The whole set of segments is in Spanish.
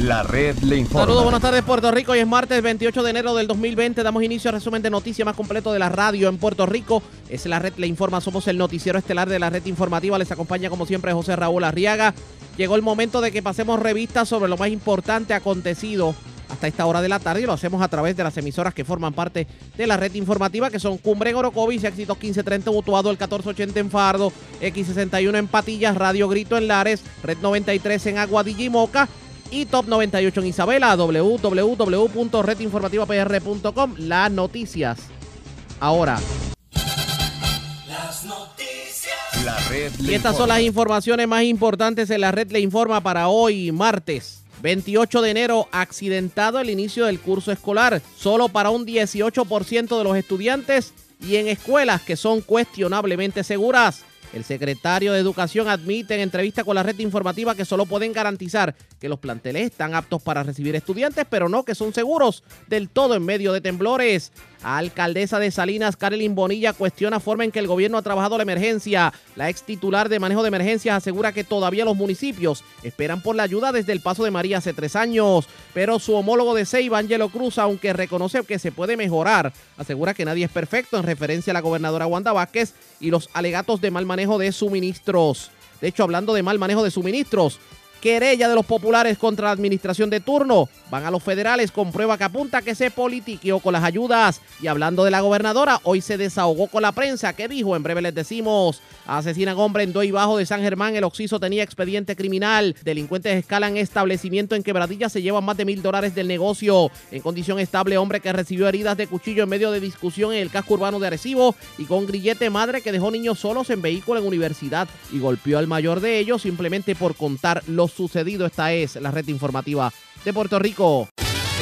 La red le informa. Saludos, buenas tardes Puerto Rico. Hoy es martes 28 de enero del 2020. Damos inicio al resumen de noticias más completo de la radio en Puerto Rico. Es la red le informa. Somos el noticiero estelar de la red informativa. Les acompaña como siempre José Raúl Arriaga. Llegó el momento de que pasemos revistas sobre lo más importante acontecido hasta esta hora de la tarde y lo hacemos a través de las emisoras que forman parte de la red informativa que son Cumbre en Orocovis, Éxitos 1530 Mutuado, el 1480 en Fardo, X61 en Patillas, Radio Grito en Lares, Red 93 en Aguadilla y y Top 98 en Isabela, www.redinformativapr.com. Las noticias. Ahora. Las noticias. La red Y estas son las informaciones más importantes en la red le informa para hoy, martes. 28 de enero, accidentado el inicio del curso escolar, solo para un 18% de los estudiantes y en escuelas que son cuestionablemente seguras. El secretario de Educación admite en entrevista con la red informativa que solo pueden garantizar que los planteles están aptos para recibir estudiantes, pero no que son seguros del todo en medio de temblores. Alcaldesa de Salinas, Carolyn Bonilla, cuestiona forma en que el gobierno ha trabajado la emergencia. La ex titular de manejo de emergencias asegura que todavía los municipios esperan por la ayuda desde el paso de María hace tres años. Pero su homólogo de Ceiba, Angelo Cruz, aunque reconoce que se puede mejorar, asegura que nadie es perfecto en referencia a la gobernadora Wanda Vázquez y los alegatos de mal manejo de suministros. De hecho, hablando de mal manejo de suministros, querella de los populares contra la administración de turno. Van a los federales con prueba que apunta que se politiqueó con las ayudas. Y hablando de la gobernadora, hoy se desahogó con la prensa. ¿Qué dijo? En breve les decimos. Asesinan hombre en Doy Bajo de San Germán. El Oxiso tenía expediente criminal. Delincuentes escalan establecimiento en Quebradilla. Se llevan más de mil dólares del negocio. En condición estable, hombre que recibió heridas de cuchillo en medio de discusión en el casco urbano de Arecibo. Y con grillete madre que dejó niños solos en vehículo en universidad. Y golpeó al mayor de ellos simplemente por contar lo sucedido. Esta es la red informativa de Puerto Rico.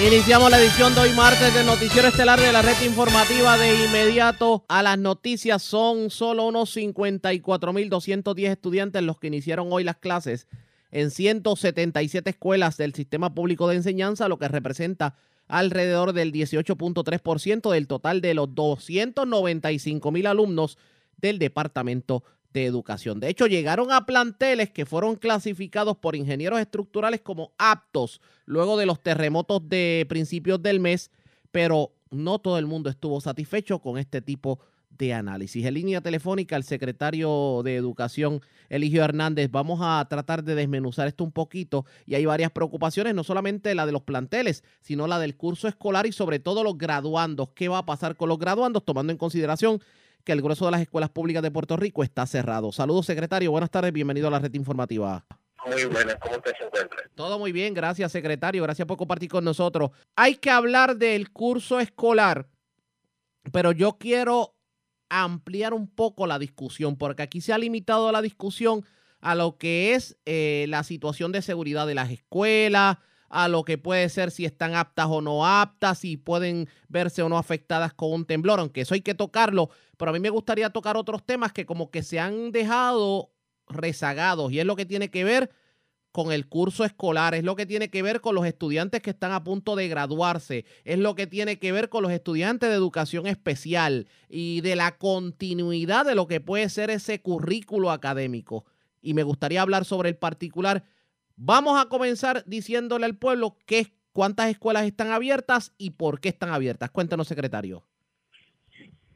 Iniciamos la edición de hoy martes del noticiero estelar de la red informativa de inmediato a las noticias. Son solo unos 54.210 estudiantes los que iniciaron hoy las clases en 177 escuelas del sistema público de enseñanza, lo que representa alrededor del 18.3% del total de los 295.000 alumnos del Departamento de Educación. De hecho, llegaron a planteles que fueron clasificados por ingenieros estructurales como aptos luego de los terremotos de principios del mes, pero no todo el mundo estuvo satisfecho con este tipo de análisis. En línea telefónica, el secretario de Educación, Eligio Hernández, vamos a tratar de desmenuzar esto un poquito y hay varias preocupaciones, no solamente la de los planteles, sino la del curso escolar y sobre todo los graduandos. ¿Qué va a pasar con los graduandos, tomando en consideración que el grueso de las escuelas públicas de Puerto Rico está cerrado? Saludos, secretario. Buenas tardes. Bienvenido a la red informativa. Muy buenas, ¿cómo usted se encuentra? Todo muy bien, gracias secretario, gracias por compartir con nosotros. Hay que hablar del curso escolar, pero yo quiero ampliar un poco la discusión, porque aquí se ha limitado la discusión a lo que es eh, la situación de seguridad de las escuelas, a lo que puede ser si están aptas o no aptas, si pueden verse o no afectadas con un temblor, aunque eso hay que tocarlo, pero a mí me gustaría tocar otros temas que como que se han dejado rezagados y es lo que tiene que ver con el curso escolar, es lo que tiene que ver con los estudiantes que están a punto de graduarse, es lo que tiene que ver con los estudiantes de educación especial y de la continuidad de lo que puede ser ese currículo académico. Y me gustaría hablar sobre el particular. Vamos a comenzar diciéndole al pueblo qué, cuántas escuelas están abiertas y por qué están abiertas. Cuéntanos, secretario.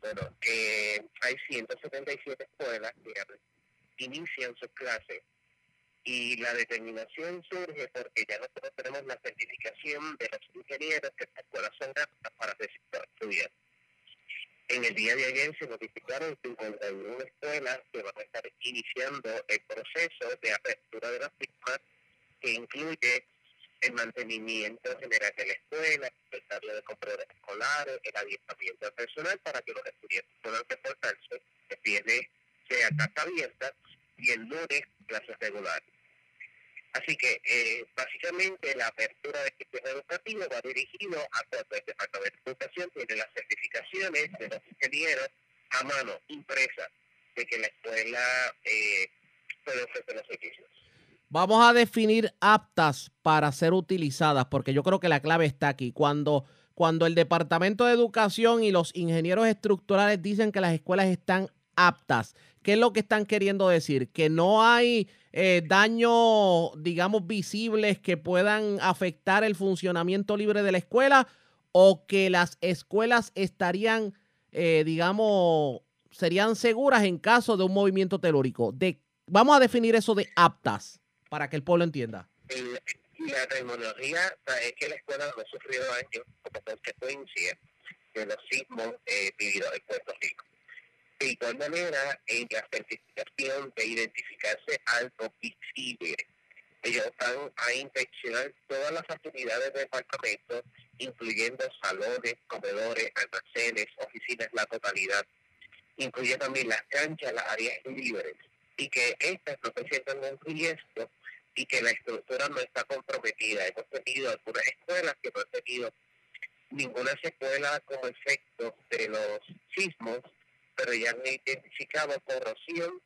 Bueno, eh, hay 177 escuelas que inician sus clases y la determinación surge porque ya nosotros tenemos la certificación de los ingenieros que estas escuelas son aptas para estudiantes. En el día de ayer se notificaron 51 escuelas que van a estar iniciando el proceso de apertura de las mismas, que incluye el mantenimiento general de la escuela, el cambio de componentes escolares, el adiestramiento personal para que los estudiantes puedan reportarse el viernes sea casa abierta y el lunes clases regulares. Así que eh, básicamente la apertura del sistema educativo va dirigido a cuando el Departamento de Educación tiene las certificaciones de los ingenieros a mano, impresas, de que la escuela eh, puede ofrecer los servicios. Vamos a definir aptas para ser utilizadas, porque yo creo que la clave está aquí. Cuando, cuando el Departamento de Educación y los ingenieros estructurales dicen que las escuelas están aptas. ¿Qué es lo que están queriendo decir? Que no hay eh, daños, digamos, visibles que puedan afectar el funcionamiento libre de la escuela o que las escuelas estarían, eh, digamos, serían seguras en caso de un movimiento telúrico. De, vamos a definir eso de aptas para que el pueblo entienda. la tecnología es que la escuela no ha sufrido daño como consecuencia de los sismos eh, vividos en Puerto Rico. De igual manera, en la certificación de identificarse algo visible, ellos van a inspeccionar todas las actividades del departamento, incluyendo salones, comedores, almacenes, oficinas, la totalidad. Incluye también las canchas, las áreas libres, y que estas no presentan un riesgo y que la estructura no está comprometida. Hemos tenido algunas escuelas que no han tenido ninguna secuela como efecto de los sismos, pero ya han identificado corrosión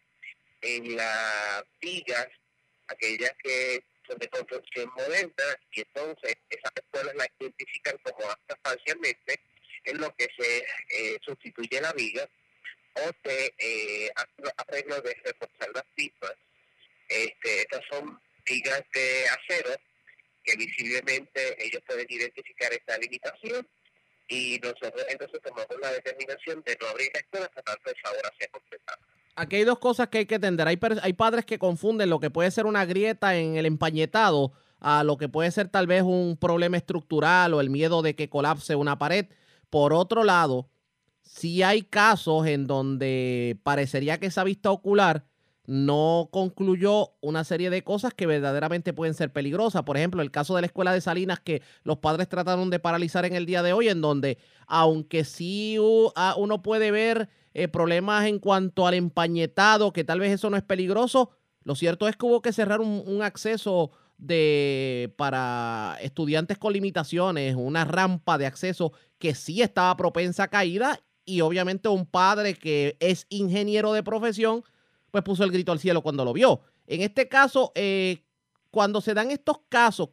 en las vigas, aquellas que son de construcción moderna, y entonces esas escuelas las identifican como aptas parcialmente, en lo que se eh, sustituye la viga o se eh, arreglo de reforzar las pipas. Este, estas son vigas de acero que visiblemente ellos pueden identificar esta limitación y nosotros entonces tomamos la determinación de no abrir la escuela hasta tanto esa hora sea completada. Aquí hay dos cosas que hay que entender. Hay, hay padres que confunden lo que puede ser una grieta en el empañetado a lo que puede ser tal vez un problema estructural o el miedo de que colapse una pared. Por otro lado, si hay casos en donde parecería que esa vista ocular no concluyó una serie de cosas que verdaderamente pueden ser peligrosas. Por ejemplo, el caso de la escuela de Salinas que los padres trataron de paralizar en el día de hoy, en donde aunque sí uno puede ver eh, problemas en cuanto al empañetado, que tal vez eso no es peligroso, lo cierto es que hubo que cerrar un, acceso de para estudiantes con limitaciones, una rampa de acceso que sí estaba propensa a caída y obviamente un padre que es ingeniero de profesión pues puso el grito al cielo cuando lo vio. En este caso, eh, cuando se dan estos casos,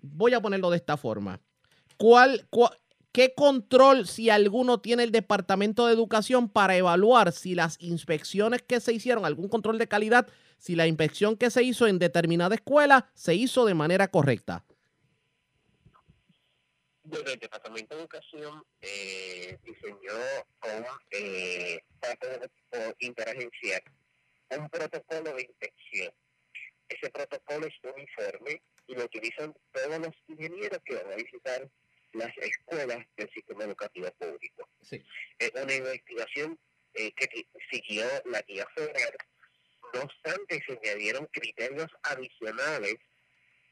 voy a ponerlo de esta forma, ¿cuál, ¿qué control, si alguno, tiene el Departamento de Educación para evaluar si las inspecciones que se hicieron, algún control de calidad, si la inspección que se hizo en determinada escuela se hizo de manera correcta? Bueno, el Departamento de Educación eh, diseñó con eh, interagencial un protocolo de inspección. Ese protocolo es uniforme y lo utilizan todos los ingenieros que van a visitar las escuelas del sistema educativo público. Es una investigación eh, que siguió la guía federal. No obstante, se añadieron criterios adicionales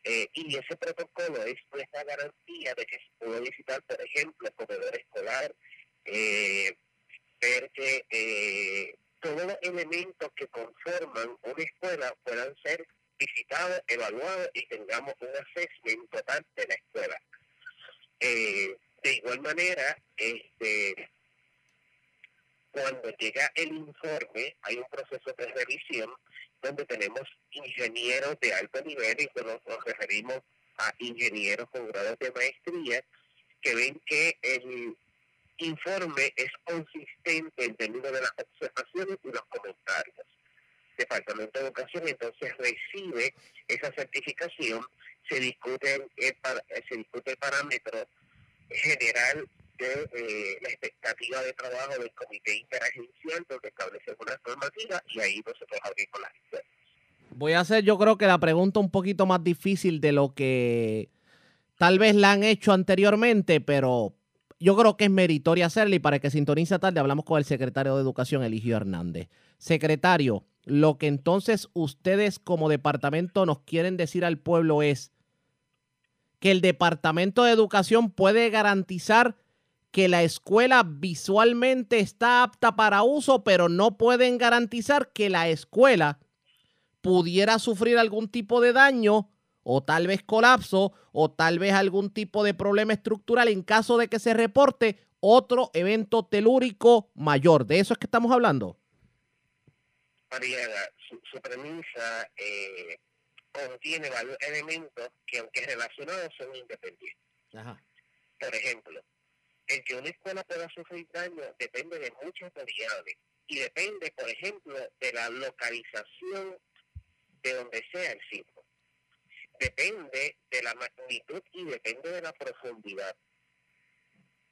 eh, y ese protocolo es nuestra garantía de que se puede visitar, por ejemplo, el comedor escolar, eh, ver que eh, todos los elementos que conforman una escuela puedan ser visitados, evaluados y tengamos un assessment total de la escuela. de igual manera, este, cuando llega el informe, hay un proceso de revisión donde tenemos ingenieros de alto nivel y nos, nos referimos a ingenieros con grados de maestría que ven que el informe es consistente en términos de las observaciones y los comentarios. Departamento de Educación entonces recibe esa certificación, se discute el, se discute el parámetro general eh, la expectativa de trabajo del comité interagencial donde una normativa y ahí nosotros abrimos las Voy a hacer yo creo que la pregunta un poquito más difícil de lo que tal vez la han hecho anteriormente, pero yo creo que es meritoria hacerla y para que sintonice tarde hablamos con el secretario de Educación, Eligio Hernández. Secretario, lo que entonces ustedes como departamento nos quieren decir al pueblo es que el Departamento de Educación puede garantizar que la escuela visualmente está apta para uso, pero no pueden garantizar que la escuela pudiera sufrir algún tipo de daño o tal vez colapso o tal vez algún tipo de problema estructural en caso de que se reporte otro evento telúrico mayor. ¿De eso es que estamos hablando? Su, premisa eh, contiene varios elementos que aunque relacionados son independientes. Por ejemplo, el que una escuela pueda sufrir daño depende de muchas variables y depende, por ejemplo, de la localización de donde sea el sismo. Depende de la magnitud y depende de la profundidad.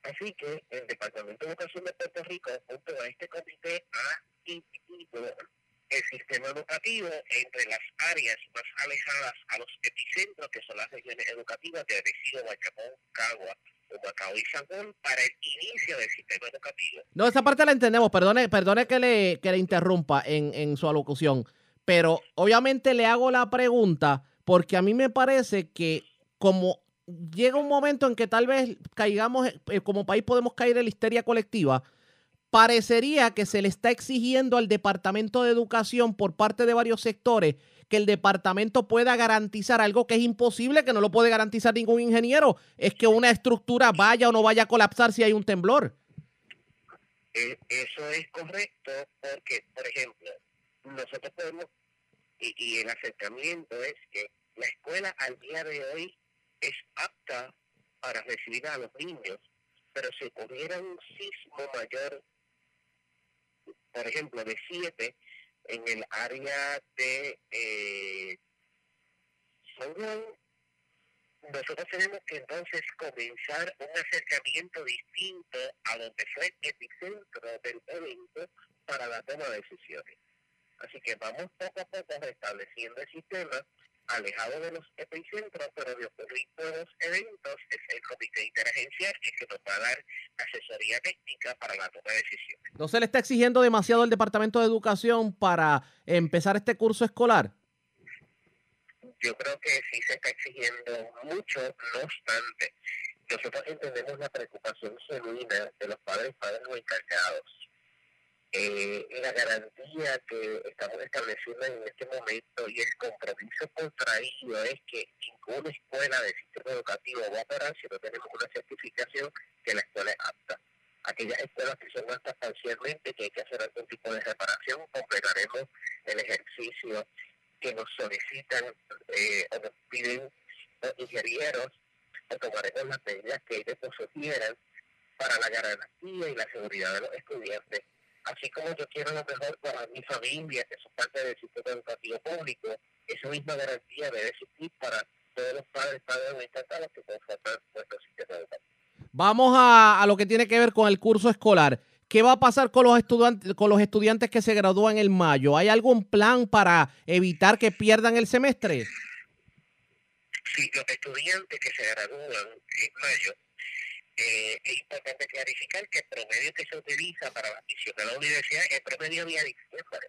Así que el Departamento de Educación de Puerto Rico, junto a este comité, ha dividido el sistema educativo entre las áreas más alejadas a los epicentros, que son las regiones educativas de Arecibo, Bayamón, Cagua, Para el inicio del sistema educativo. No, esa parte la entendemos. Perdone, perdone que le, que le interrumpa en, en su alocución. Pero obviamente le hago la pregunta porque a mí me parece que como llega un momento en que tal vez caigamos, eh, como país podemos caer en la histeria colectiva, parecería que se le está exigiendo al Departamento de Educación por parte de varios sectores que el departamento pueda garantizar algo que es imposible, que no lo puede garantizar ningún ingeniero, es que una estructura vaya o no vaya a colapsar si hay un temblor. Eh, eso es correcto porque, por ejemplo, nosotros podemos, y, y el acercamiento es que la escuela al día de hoy es apta para recibir a los niños, pero si ocurriera un sismo mayor, por ejemplo, de 7 en el área de eh, nosotros tenemos que entonces comenzar un acercamiento distinto a donde fue el epicentro del evento para la toma de decisiones. Así que vamos poco a poco restableciendo el sistema alejado de los epicentros, pero de ocurrir los eventos, es el comité interagencial que, que nos va a dar asesoría técnica para la toma de decisiones. ¿No se le está exigiendo demasiado al Departamento de Educación para empezar este curso escolar? Yo creo que sí se está exigiendo mucho, no obstante, nosotros entendemos la preocupación genuina de los padres, padres o encargados eh, la garantía que estamos estableciendo en este momento y el compromiso contraído es que ninguna escuela del sistema educativo va a operar si no tenemos una certificación que la escuela es apta. Aquellas escuelas que son aptas parcialmente, que hay que hacer algún tipo de reparación, completaremos el ejercicio que nos solicitan eh, o nos piden los ingenieros, o tomaremos las medidas que ellos nos para la garantía y la seguridad de los estudiantes así como yo quiero lo mejor para mi familia, que son parte del sistema educativo público, esa misma garantía debe existir para todos los padres, padres estatales que conforman nuestro sistema educativo. Vamos a, a, lo que tiene que ver con el curso escolar. ¿Qué va a pasar con los estudiantes, con los estudiantes que se gradúan en mayo? ¿Hay algún plan para evitar que pierdan el semestre? Sí, los estudiantes que se gradúan en mayo eh, es importante clarificar que el promedio que se utiliza para la admisión a la universidad es promedio de diciembre.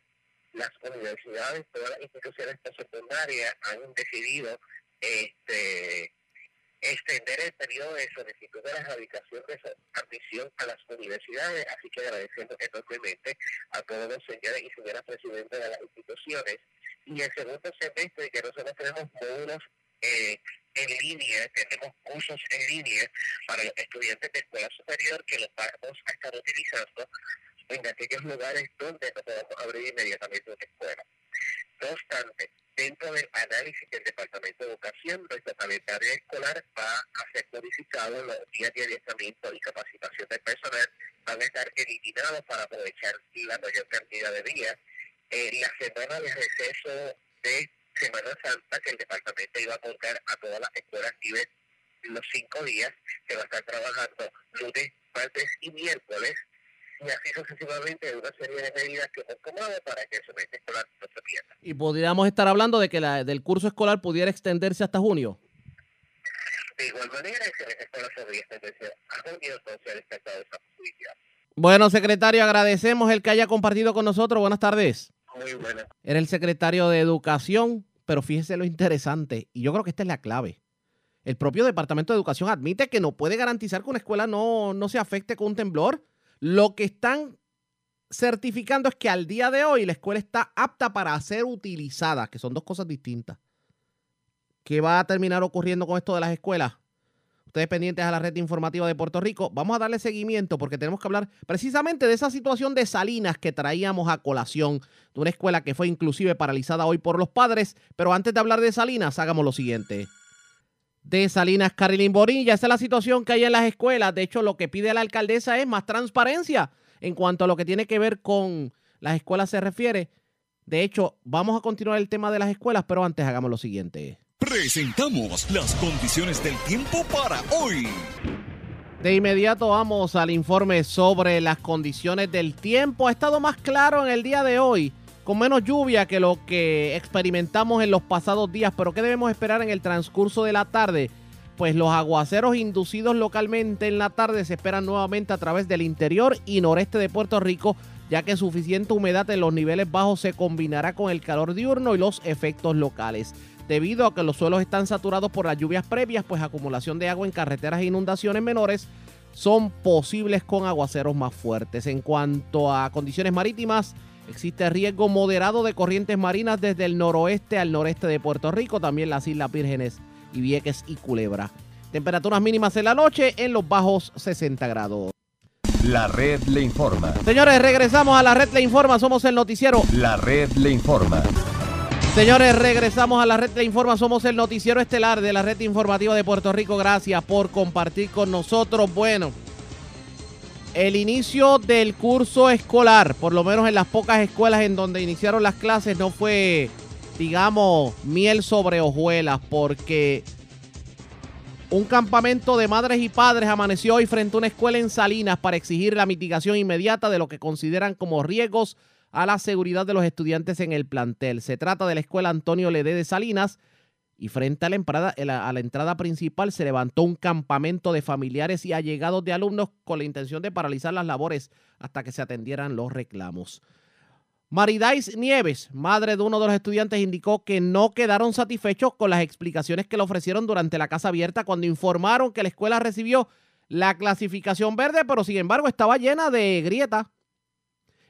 Las universidades, todas las instituciones secundarias han decidido este, extender el periodo de solicitud de la erradicación de admisión a las universidades, así que agradeciendo enormemente a todos los señores y señoras presidentes de las instituciones. Y el segundo semestre, que nosotros tenemos módulos eh, en línea, tenemos cursos en línea para los estudiantes de escuela superior que los vamos a estar utilizando en aquellos lugares donde no podemos abrir inmediatamente una escuela. No obstante, dentro del análisis del Departamento de Educación, nuestro calendario escolar va a ser modificado, los días de adiestramiento y capacitación del personal van a estar eliminados para aprovechar la mayor cantidad de días. Eh, la semana de receso de Semana Santa que el departamento iba a aportar a todas las escuelas nivel los cinco días, se va a estar trabajando lunes, martes y miércoles, y así sucesivamente una serie de medidas que hemos tomado para que el semestre escolar no se pierda. ¿Y podríamos estar hablando de que la, del curso escolar pudiera extenderse hasta junio? De igual manera, el semestre escolar podría extenderse a junio, entonces ha despertado esa posibilidad. Bueno, secretario, agradecemos el que haya compartido con nosotros. Buenas tardes. Muy buenas. Era el secretario de Educación pero fíjese lo interesante, y yo creo que esta es la clave. El propio Departamento de Educación admite que no puede garantizar que una escuela no, no se afecte con un temblor. Lo que están certificando es que al día de hoy la escuela está apta para ser utilizada, que son dos cosas distintas. ¿Qué va a terminar ocurriendo con esto de las escuelas? Ustedes pendientes a la red informativa de Puerto Rico, vamos a darle seguimiento porque tenemos que hablar precisamente de esa situación de Salinas que traíamos a colación, de una escuela que fue inclusive paralizada hoy por los padres. Pero antes de hablar de Salinas, hagamos lo siguiente. De Salinas Carilín Borilla, esa es la situación que hay en las escuelas. De hecho, lo que pide la alcaldesa es más transparencia en cuanto a lo que tiene que ver con las escuelas se refiere. De hecho, vamos a continuar el tema de las escuelas, pero antes hagamos lo siguiente. Presentamos las condiciones del tiempo para hoy. De inmediato vamos al informe sobre las condiciones del tiempo. Ha estado más claro en el día de hoy, con menos lluvia que lo que experimentamos en los pasados días, pero ¿qué debemos esperar en el transcurso de la tarde? Pues los aguaceros inducidos localmente en la tarde se esperan nuevamente a través del interior y noreste de Puerto Rico, ya que suficiente humedad en los niveles bajos se combinará con el calor diurno y los efectos locales. Debido a que los suelos están saturados por las lluvias previas, pues acumulación de agua en carreteras e inundaciones menores son posibles con aguaceros más fuertes. En cuanto a condiciones marítimas, existe riesgo moderado de corrientes marinas desde el noroeste al noreste de Puerto Rico, también las Islas Vírgenes y Vieques y Culebra. Temperaturas mínimas en la noche en los bajos 60 grados. La red le informa. Señores, regresamos a la red le informa, somos el noticiero. La red le informa. Señores, regresamos a la red de Informa. Somos el noticiero estelar de la red informativa de Puerto Rico. Gracias por compartir con nosotros. Bueno, el inicio del curso escolar, por lo menos en las pocas escuelas en donde iniciaron las clases, no fue, digamos, miel sobre hojuelas, porque un campamento de madres y padres amaneció hoy frente a una escuela en Salinas para exigir la mitigación inmediata de lo que consideran como riesgos a la seguridad de los estudiantes en el plantel. Se trata de la escuela Antonio Ledé de Salinas y frente a la, entrada, a la entrada principal se levantó un campamento de familiares y allegados de alumnos con la intención de paralizar las labores hasta que se atendieran los reclamos. Maridais Nieves, madre de uno de los estudiantes, indicó que no quedaron satisfechos con las explicaciones que le ofrecieron durante la casa abierta cuando informaron que la escuela recibió la clasificación verde, pero sin embargo estaba llena de grietas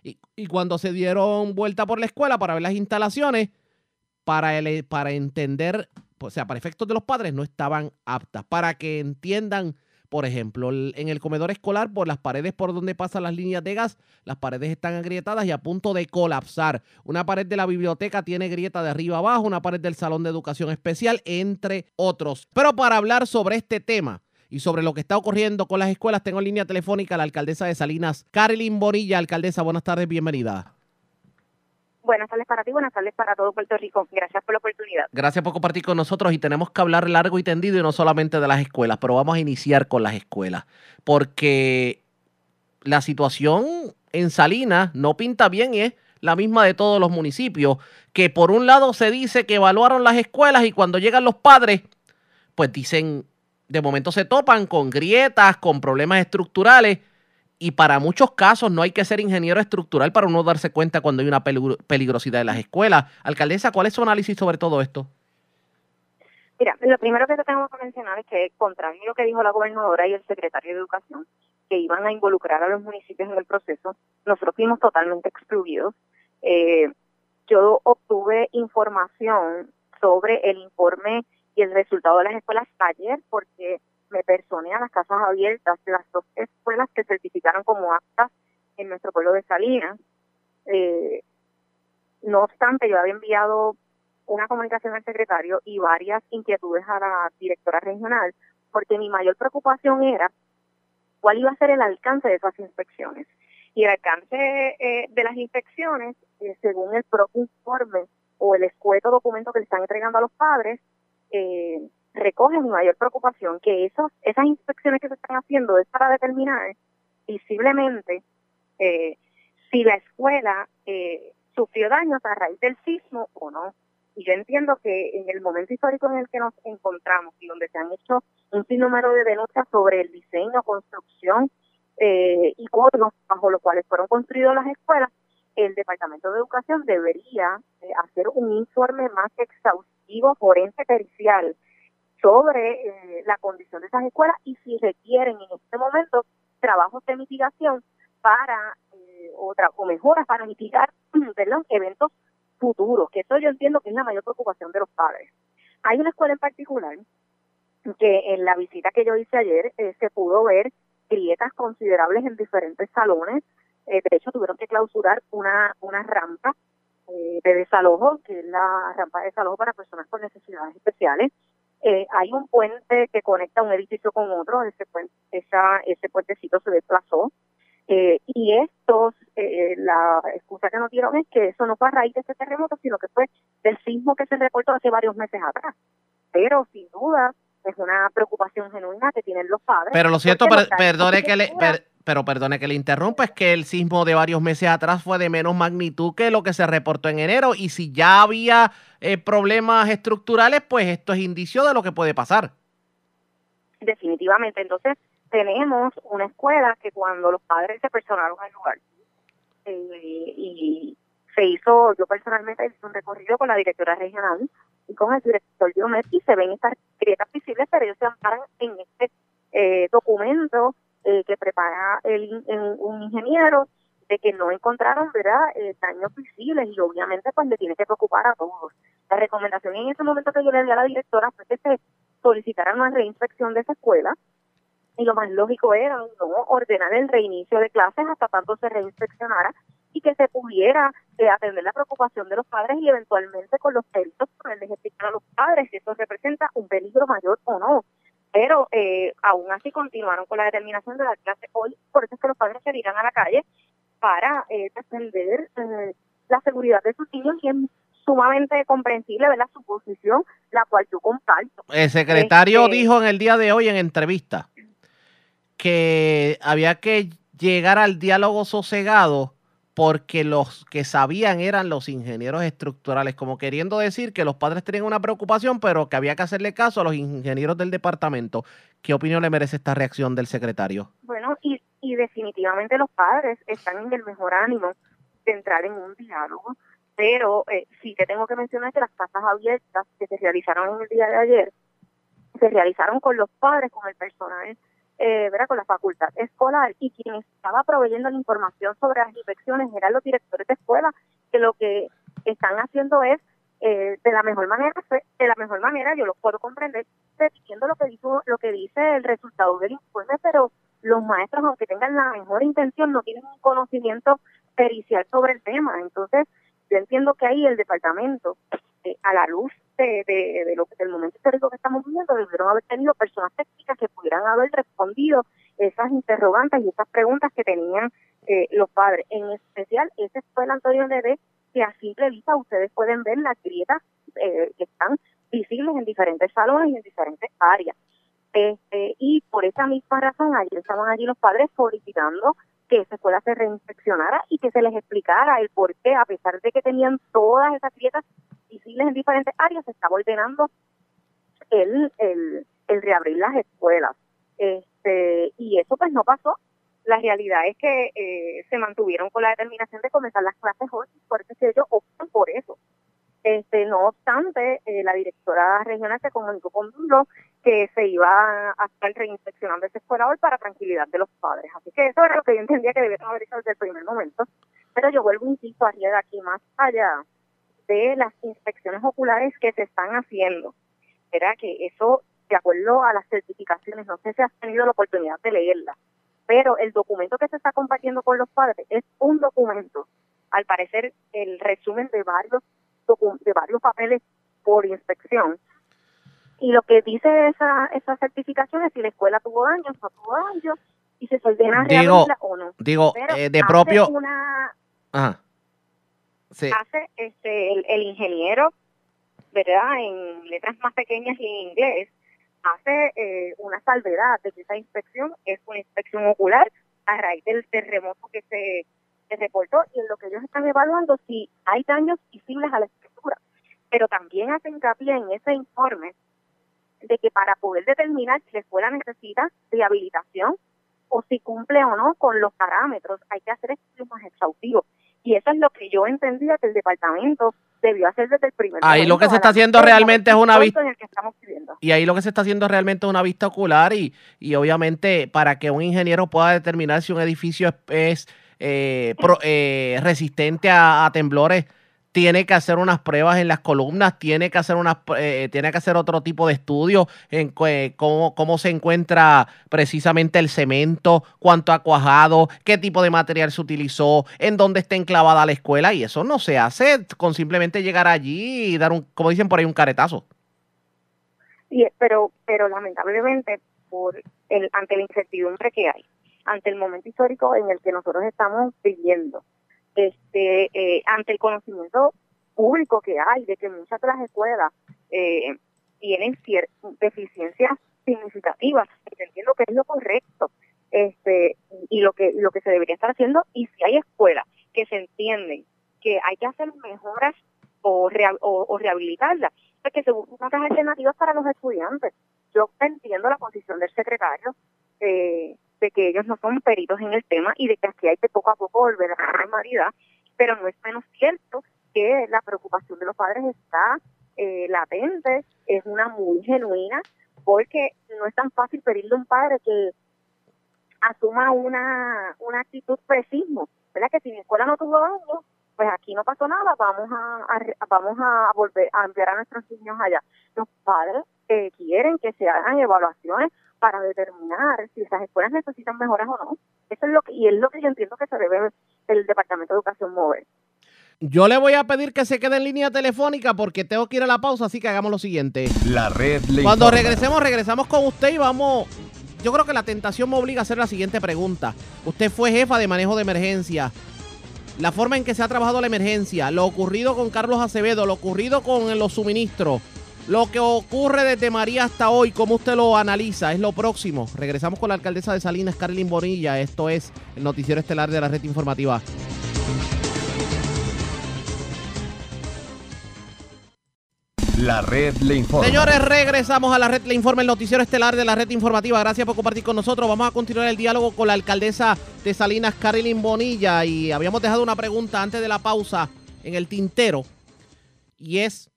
y, cuando se dieron vuelta por la escuela para ver las instalaciones, para, el, para entender, o sea, para efectos de los padres, no estaban aptas. Para que entiendan, por ejemplo, en el comedor escolar, por las paredes por donde pasan las líneas de gas, las paredes están agrietadas y a punto de colapsar. Una pared de la biblioteca tiene grieta de arriba abajo, una pared del salón de educación especial, entre otros. Pero para hablar sobre este tema, y sobre lo que está ocurriendo con las escuelas, tengo en línea telefónica a la alcaldesa de Salinas, Carolyn Bonilla. Alcaldesa, buenas tardes, bienvenida. Buenas tardes para ti, buenas tardes para todo Puerto Rico. Gracias por la oportunidad. Gracias por compartir con nosotros y tenemos que hablar largo y tendido y no solamente de las escuelas, pero vamos a iniciar con las escuelas, porque la situación en Salinas no pinta bien y es la misma de todos los municipios, que por un lado se dice que evaluaron las escuelas y cuando llegan los padres, pues dicen de momento se topan con grietas, con problemas estructurales y para muchos casos no hay que ser ingeniero estructural para uno darse cuenta cuando hay una peligrosidad en las escuelas. Alcaldesa, ¿cuál es su análisis sobre todo esto? Mira, lo primero que tengo que mencionar es que, contrario a lo que dijo la gobernadora y el secretario de Educación, que iban a involucrar a los municipios en el proceso, nosotros fuimos totalmente excluidos. Eh, yo obtuve información sobre el informe y el resultado de las escuelas ayer porque me personé a las casas abiertas las dos escuelas que certificaron como aptas en nuestro pueblo de Salinas. Eh, no obstante, yo había enviado una comunicación al secretario y varias inquietudes a la directora regional, porque mi mayor preocupación era cuál iba a ser el alcance de esas inspecciones. Y el alcance eh, de las inspecciones, eh, según el propio informe o el escueto documento que le están entregando a los padres, eh, recoge mi mayor preocupación, que esas inspecciones que se están haciendo es para determinar visiblemente eh, si la escuela eh, sufrió daños a raíz del sismo o no. Y yo entiendo que en el momento histórico en el que nos encontramos y donde se han hecho un sinnúmero de denuncias sobre el diseño, construcción eh, y códigos bajo los cuales fueron construidas las escuelas, el Departamento de Educación debería hacer un informe más exhaustivo, forense pericial, sobre eh, la condición de esas escuelas y si requieren en este momento trabajos de mitigación para, eh, o, o mejoras para mitigar perdón, eventos futuros, que eso yo entiendo que es la mayor preocupación de los padres. Hay una escuela en particular que en la visita que yo hice ayer se pudo ver grietas considerables en diferentes salones, eh, de hecho, tuvieron que clausurar una, una rampa eh, de desalojo, que es la rampa de desalojo para personas con necesidades especiales. Eh, hay un puente que conecta un edificio con otro, ese, puente, esa, ese puentecito se desplazó. Eh, y estos, eh, la excusa que nos dieron es que eso no fue a raíz de este terremoto, sino que fue del sismo que se reportó hace varios meses atrás. Pero sin duda es una preocupación genuina que tienen los padres. Pero lo cierto, per- perdone que le, per- pero perdone que le interrumpa, es que el sismo de varios meses atrás fue de menos magnitud que lo que se reportó en enero. Y si ya había eh, problemas estructurales, pues esto es indicio de lo que puede pasar. definitivamente. Entonces, tenemos una escuela que cuando los padres se personaron al lugar eh, y se hizo, yo personalmente hice un recorrido con la directora regional y con el director Diomet y se ven estas grietas visibles, pero ellos se amparan en este eh, documento eh, que prepara el, en- un ingeniero de que no encontraron verdad Eh, daños visibles y obviamente pues le tiene que preocupar a todos. La recomendación en ese momento que yo le di a la directora fue que se solicitaran una reinspección de esa escuela y lo más lógico era no ordenar el reinicio de clases hasta tanto se reinspeccionara y que se pudiera eh, atender la preocupación de los padres y eventualmente con los peritos poderles explicar a los padres si eso representa un peligro mayor o no. Pero eh, aún así continuaron con la determinación de la clase hoy, por eso es que los padres se dirán a la calle para eh, defender eh, la seguridad de sus niños y es sumamente comprensible ver la su posición, la cual yo comparto. El secretario Este- dijo en el día de hoy en entrevista que había que llegar al diálogo sosegado porque los que sabían eran los ingenieros estructurales, como queriendo decir que los padres tenían una preocupación, pero que había que hacerle caso a los ingenieros del departamento. ¿Qué opinión le merece esta reacción del secretario? Bueno, y, y definitivamente los padres están en el mejor ánimo de entrar en un diálogo, pero eh, sí que tengo que mencionar que las casas abiertas que se realizaron en el día de ayer se realizaron con los padres, con el personal, eh, con la facultad escolar y quien estaba proveyendo la información sobre las inspecciones eran los directores de escuela, que lo que están haciendo es eh, de la mejor manera, de la mejor manera, yo lo puedo comprender, repitiendo lo que dijo, lo que dice el resultado del informe, pero los maestros, aunque tengan la mejor intención, no tienen un conocimiento pericial sobre el tema. Entonces, yo entiendo que ahí el departamento, eh, a la luz de, de, de lo que del momento histórico que estamos viviendo, debieron haber tenido personas técnicas que pudieran haber respondido esas interrogantes y esas preguntas que tenían eh, los padres. En especial, ese fue el Antonio Dede, que a simple vista ustedes pueden ver las grietas eh, que están visibles en diferentes salones y en diferentes áreas. Este, y por esa misma razón, ayer estaban allí los padres solicitando que esa escuela se reinspeccionara y que se les explicara el por qué, a pesar de que tenían todas esas grietas visibles en diferentes áreas, se estaba ordenando el, el, el reabrir las escuelas. Este, y eso pues no pasó. La realidad es que eh, se mantuvieron con la determinación de comenzar las clases hoy, por eso es que ellos optan por eso. Este, no obstante, eh, la directora regional se comunicó conmigo que se iba a estar reinspeccionando esa escuela hoy para tranquilidad de los padres. Así que eso era lo que yo entendía que debieron haber hecho desde el primer momento. Pero yo vuelvo, insisto, a de aquí más allá de las inspecciones oculares que se están haciendo. Era que eso, de acuerdo a las certificaciones, no sé si has tenido la oportunidad de leerla, pero el documento que se está compartiendo con los padres es un documento, al parecer el resumen de varios de varios papeles por inspección. Y lo que dice esa, esa certificación es si la escuela tuvo daños, no tuvo daños, y si se ordena Digo, o no. Digo, Pero eh, de hace propio... Una, Ajá. Sí. hace este el, el ingeniero, ¿verdad? En letras más pequeñas y en inglés, hace eh, una salvedad de que esa inspección es una inspección ocular a raíz del terremoto que se, se reportó y en lo que ellos están evaluando si hay daños visibles a la estructura. Pero también hace hincapié en ese informe de que para poder determinar si la escuela necesita rehabilitación o si cumple o no con los parámetros, hay que hacer estudios más exhaustivos. Y eso es lo que yo entendía que el departamento debió hacer desde el primer Ahí lo que se está haciendo realmente es una vista- en el que estamos viviendo. Y ahí lo que se está haciendo realmente es una vista ocular y, y obviamente para que un ingeniero pueda determinar si un edificio es, es, eh, pro- eh, resistente a, temblores, tiene que hacer unas pruebas en las columnas, tiene que hacer unas, eh, tiene que hacer otro tipo de estudios en cu- cómo, cómo se encuentra precisamente el cemento, cuánto ha cuajado, qué tipo de material se utilizó, en dónde está enclavada la escuela y eso no se hace con simplemente llegar allí y dar un, como dicen por ahí, un caretazo. Pero, pero lamentablemente, por el, ante la incertidumbre que hay, ante el momento histórico en el que nosotros estamos viviendo, este, eh, ante el conocimiento público que hay de que muchas de las escuelas eh, tienen deficiencias significativas, entiendo que es lo correcto, este, y lo que lo que se debería estar haciendo, y si hay escuelas que se entienden que hay que hacer mejoras o, rehabilitarlas, pues que se busquen otras alternativas para los estudiantes. Yo entiendo la posición del secretario eh, de que ellos no son peritos en el tema y de que aquí hay que poco a poco volver a la normalidad, pero no es menos cierto que la preocupación de los padres está eh, latente, es una muy genuina, porque no es tan fácil pedirle a un padre que asuma una, una actitud precismo, ¿verdad? Que si mi escuela no tuvo daño, pues aquí no pasó nada, vamos a, vamos a volver a enviar a nuestros niños allá. Los padres eh, quieren que se hagan evaluaciones para determinar si esas escuelas necesitan mejoras o no. Eso es lo que, y es lo que yo entiendo que se debe el Departamento de Educación mover. Yo le voy a pedir que se quede en línea telefónica porque tengo que ir a la pausa, así que hagamos lo siguiente. La red Cuando regresemos, regresamos con usted y vamos. Yo creo que la tentación me obliga a hacer la siguiente pregunta. Usted fue jefa de manejo de emergencia. La forma en que se ha trabajado la emergencia, lo ocurrido con Carlos Acevedo, lo ocurrido con los suministros, lo que ocurre desde María hasta hoy, cómo usted lo analiza, es lo próximo. Regresamos con la alcaldesa de Salinas, Carlin Bonilla. Esto es el noticiero estelar de la red informativa. La red le informa. Señores, regresamos a la red le informa, el noticiero estelar de la red informativa. Gracias por compartir con nosotros. Vamos a continuar el diálogo con la alcaldesa de Salinas, Carlin Bonilla. Y habíamos dejado una pregunta antes de la pausa en el tintero. Y es,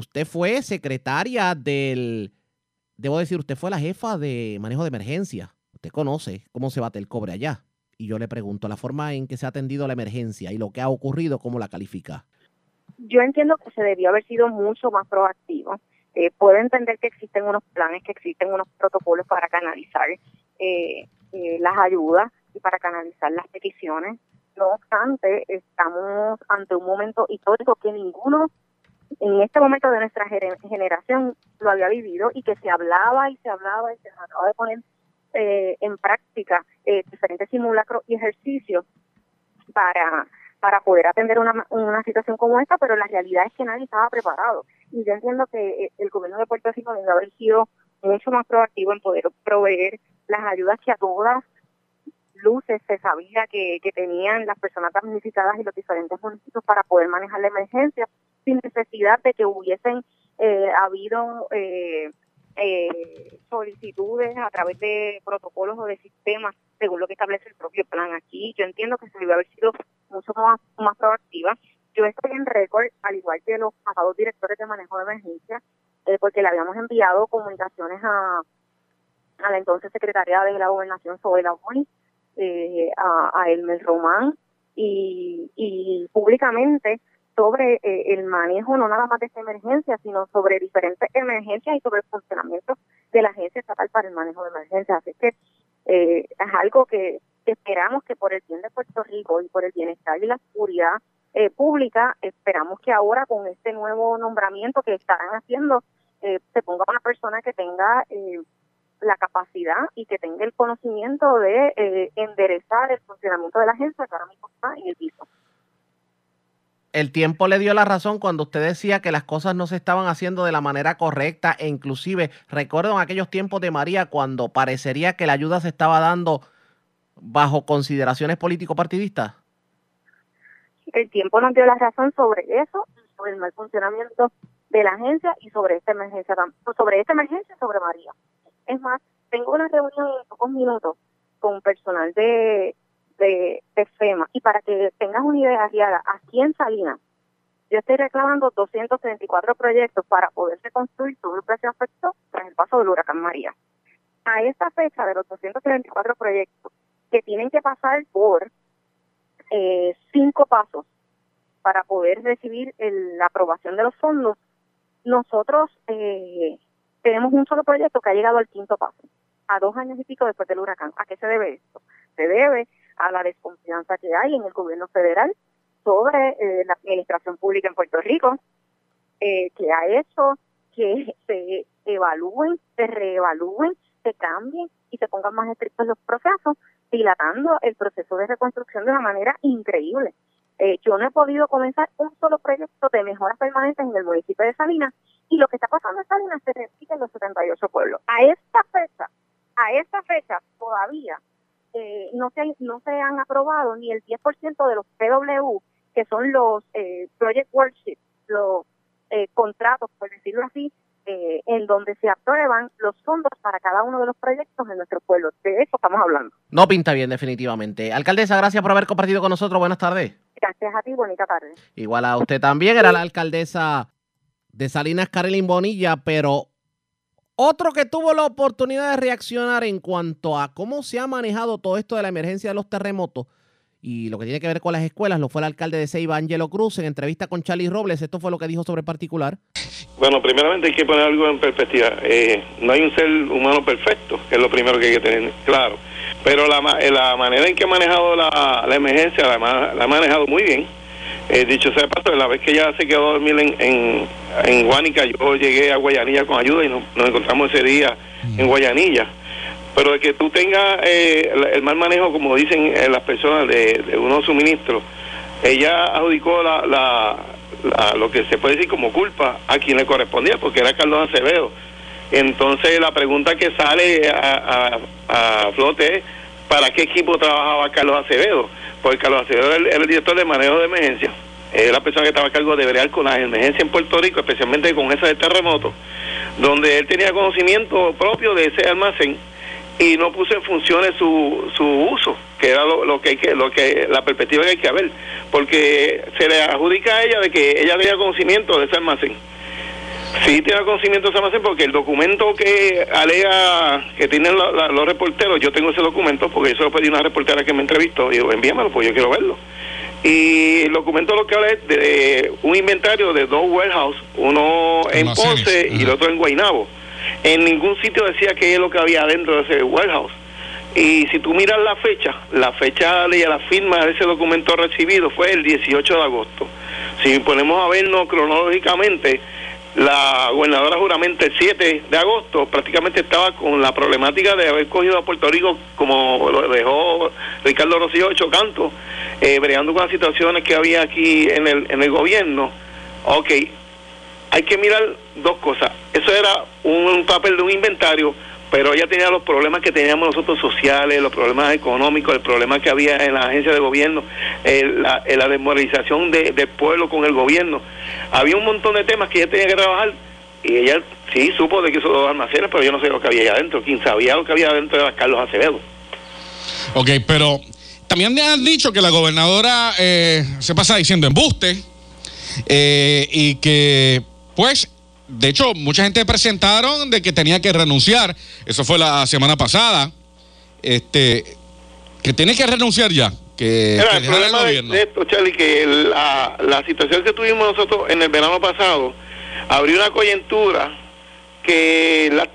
usted fue secretaria del, debo decir, usted fue la jefa de manejo de emergencia. Usted conoce cómo se bate el cobre allá. Y yo le pregunto, la forma en que se ha atendido la emergencia y lo que ha ocurrido, ¿cómo la califica? Yo entiendo que se debió haber sido mucho más proactivo. Eh, puedo entender que existen unos planes, que existen unos protocolos para canalizar eh, eh, las ayudas y para canalizar las peticiones. No obstante, estamos ante un momento histórico que ninguno en este momento de nuestra generación lo había vivido y que se hablaba y se hablaba y se trataba de poner eh, en práctica eh, diferentes simulacros y ejercicios para, para poder atender una, una situación como esta, pero la realidad es que nadie estaba preparado. Y yo entiendo que eh, el gobierno de Puerto Rico debe haber sido mucho más proactivo en poder proveer las ayudas que a todas luces se sabía que, que tenían las personas damnificadas y los diferentes municipios para poder manejar la emergencia sin necesidad de que hubiesen eh, habido eh, eh, solicitudes a través de protocolos o de sistemas según lo que establece el propio plan aquí. Yo entiendo que se debe haber sido mucho más, más proactiva. Yo estoy en récord, al igual que los pasados directores de manejo de emergencia, eh, porque le habíamos enviado comunicaciones a, a la entonces secretaria de la gobernación, Soela Boy, eh, a, a Elmer Román, y públicamente sobre eh, el manejo no nada más de esta emergencia, sino sobre diferentes emergencias y sobre el funcionamiento de la Agencia Estatal para el Manejo de Emergencias. Así que eh, es algo que, esperamos que por el bien de Puerto Rico y por el bienestar y la seguridad eh, pública, esperamos que ahora con este nuevo nombramiento que estarán haciendo, se ponga una persona que tenga la capacidad y que tenga el conocimiento de enderezar el funcionamiento de la agencia que ahora mismo está en el piso el tiempo le dio la razón cuando usted decía que las cosas no se estaban haciendo de la manera correcta e inclusive recuerdo en aquellos tiempos de María cuando parecería que la ayuda se estaba dando bajo consideraciones político-partidistas. El tiempo nos dio la razón sobre eso, sobre el mal funcionamiento de la agencia y sobre esta emergencia, sobre esta emergencia sobre María. Es más, tengo una reunión en pocos minutos con personal de, de, FEMA. Y para que tengas una idea, Ariaga, aquí en Salinas, yo estoy reclamando 234 proyectos para poderse construir todo el que afectó tras el paso del huracán María. A esta fecha de los 234 proyectos que tienen que pasar por eh, cinco pasos para poder recibir la aprobación de los fondos, nosotros eh, tenemos un solo proyecto que ha llegado al quinto paso, a dos años y pico después del huracán. ¿A qué se debe esto? Se debe a la desconfianza que hay en el gobierno federal sobre eh, la administración pública en Puerto Rico, eh, que ha hecho que se evalúen, se reevalúen, se cambien y se pongan más estrictos los procesos dilatando el proceso de reconstrucción de una manera increíble. Eh, yo no he podido comenzar un solo proyecto de mejoras permanentes en el municipio de Salinas y lo que está pasando en Salinas se repite en los 78 pueblos. A esta fecha, a esta fecha todavía eh, no, se, no se han aprobado ni el 10% de los PW, que son los eh, Project Worksheets, los eh, contratos, por decirlo así, eh, en donde se aprueban los fondos para cada uno de los proyectos en nuestro pueblo. De eso estamos hablando. No pinta bien, definitivamente. Alcaldesa, gracias por haber compartido con nosotros. Buenas tardes. Gracias a ti, bonita tarde. Igual a usted también. Era la alcaldesa de Salinas, Carolyn Bonilla, pero otro que tuvo la oportunidad de reaccionar en cuanto a cómo se ha manejado todo esto de la emergencia de los terremotos y lo que tiene que ver con las escuelas lo fue el alcalde de Ceiba, Angelo Cruz, en entrevista con Charlie Robles. Esto fue lo que dijo sobre particular. Bueno, primeramente hay que poner algo en perspectiva. Eh, no hay un ser humano perfecto, que es lo primero que hay que tener claro. Pero la, la manera en que ha manejado la, la emergencia la, la, ha manejado muy bien. Eh, dicho sea paso, la vez que ella se quedó a dormir en, en, en Guánica, yo llegué a Guayanilla con ayuda y nos, encontramos ese día en Guayanilla pero de que tú tengas eh, el, mal manejo, como dicen eh, las personas, de, de unos suministros, ella adjudicó la, la, lo que se puede decir como culpa a quien le correspondía, porque era Carlos Acevedo. Entonces la pregunta que sale a, a, flote es, ¿para qué equipo trabajaba Carlos Acevedo? Porque Carlos Acevedo era el, director de manejo de emergencia, es la persona que estaba a cargo de brear con las emergencias en Puerto Rico, especialmente con esa de terremoto, donde él tenía conocimiento propio de ese almacén y no puso en funciones su, su uso, que era lo, que hay que, lo que la perspectiva que hay que ver, porque se le adjudica a ella de que ella tenía conocimiento de ese almacén. Sí tiene conocimiento de ese almacén porque el documento que alega que tienen los reporteros, yo tengo ese documento porque yo se lo pedí a una reportera que me entrevistó y digo, envíamelo, pues yo quiero verlo. Y el documento lo que habla es de un inventario de dos warehouse, uno en Ponce y el otro en Guaynabo en ningún sitio decía qué es lo que había dentro de ese warehouse. Y si tú miras la fecha, la fecha de la firma de ese documento recibido fue el 18 de agosto. Si ponemos a vernos cronológicamente, la gobernadora juramenta el 7 de agosto prácticamente estaba con la problemática de haber cogido a Puerto Rico como lo dejó Ricardo Rocío Ocho Canto, eh, con las situaciones que había aquí en el, en el gobierno. Ok, hay que mirar dos cosas. Eso era un papel de un inventario, pero ella tenía los problemas que teníamos nosotros sociales, los problemas económicos, el problema que había en la agencia de gobierno, la, la, desmoralización de, del pueblo con el gobierno. Había un montón de temas que ella tenía que trabajar y ella sí supo de que esos dos almacenes, pero yo no sé lo que había ahí adentro. Quien sabía lo que había adentro era Carlos Acevedo. Ok, pero también me han dicho que la gobernadora eh, se pasa diciendo embuste eh, y que pues, de hecho, mucha gente presentaron de que tenía que renunciar. Eso fue la semana pasada. Este, que tiene que renunciar ya. Que, el problema de, esto, Charlie, que la, la situación que tuvimos nosotros en el verano pasado abrió una coyuntura que la,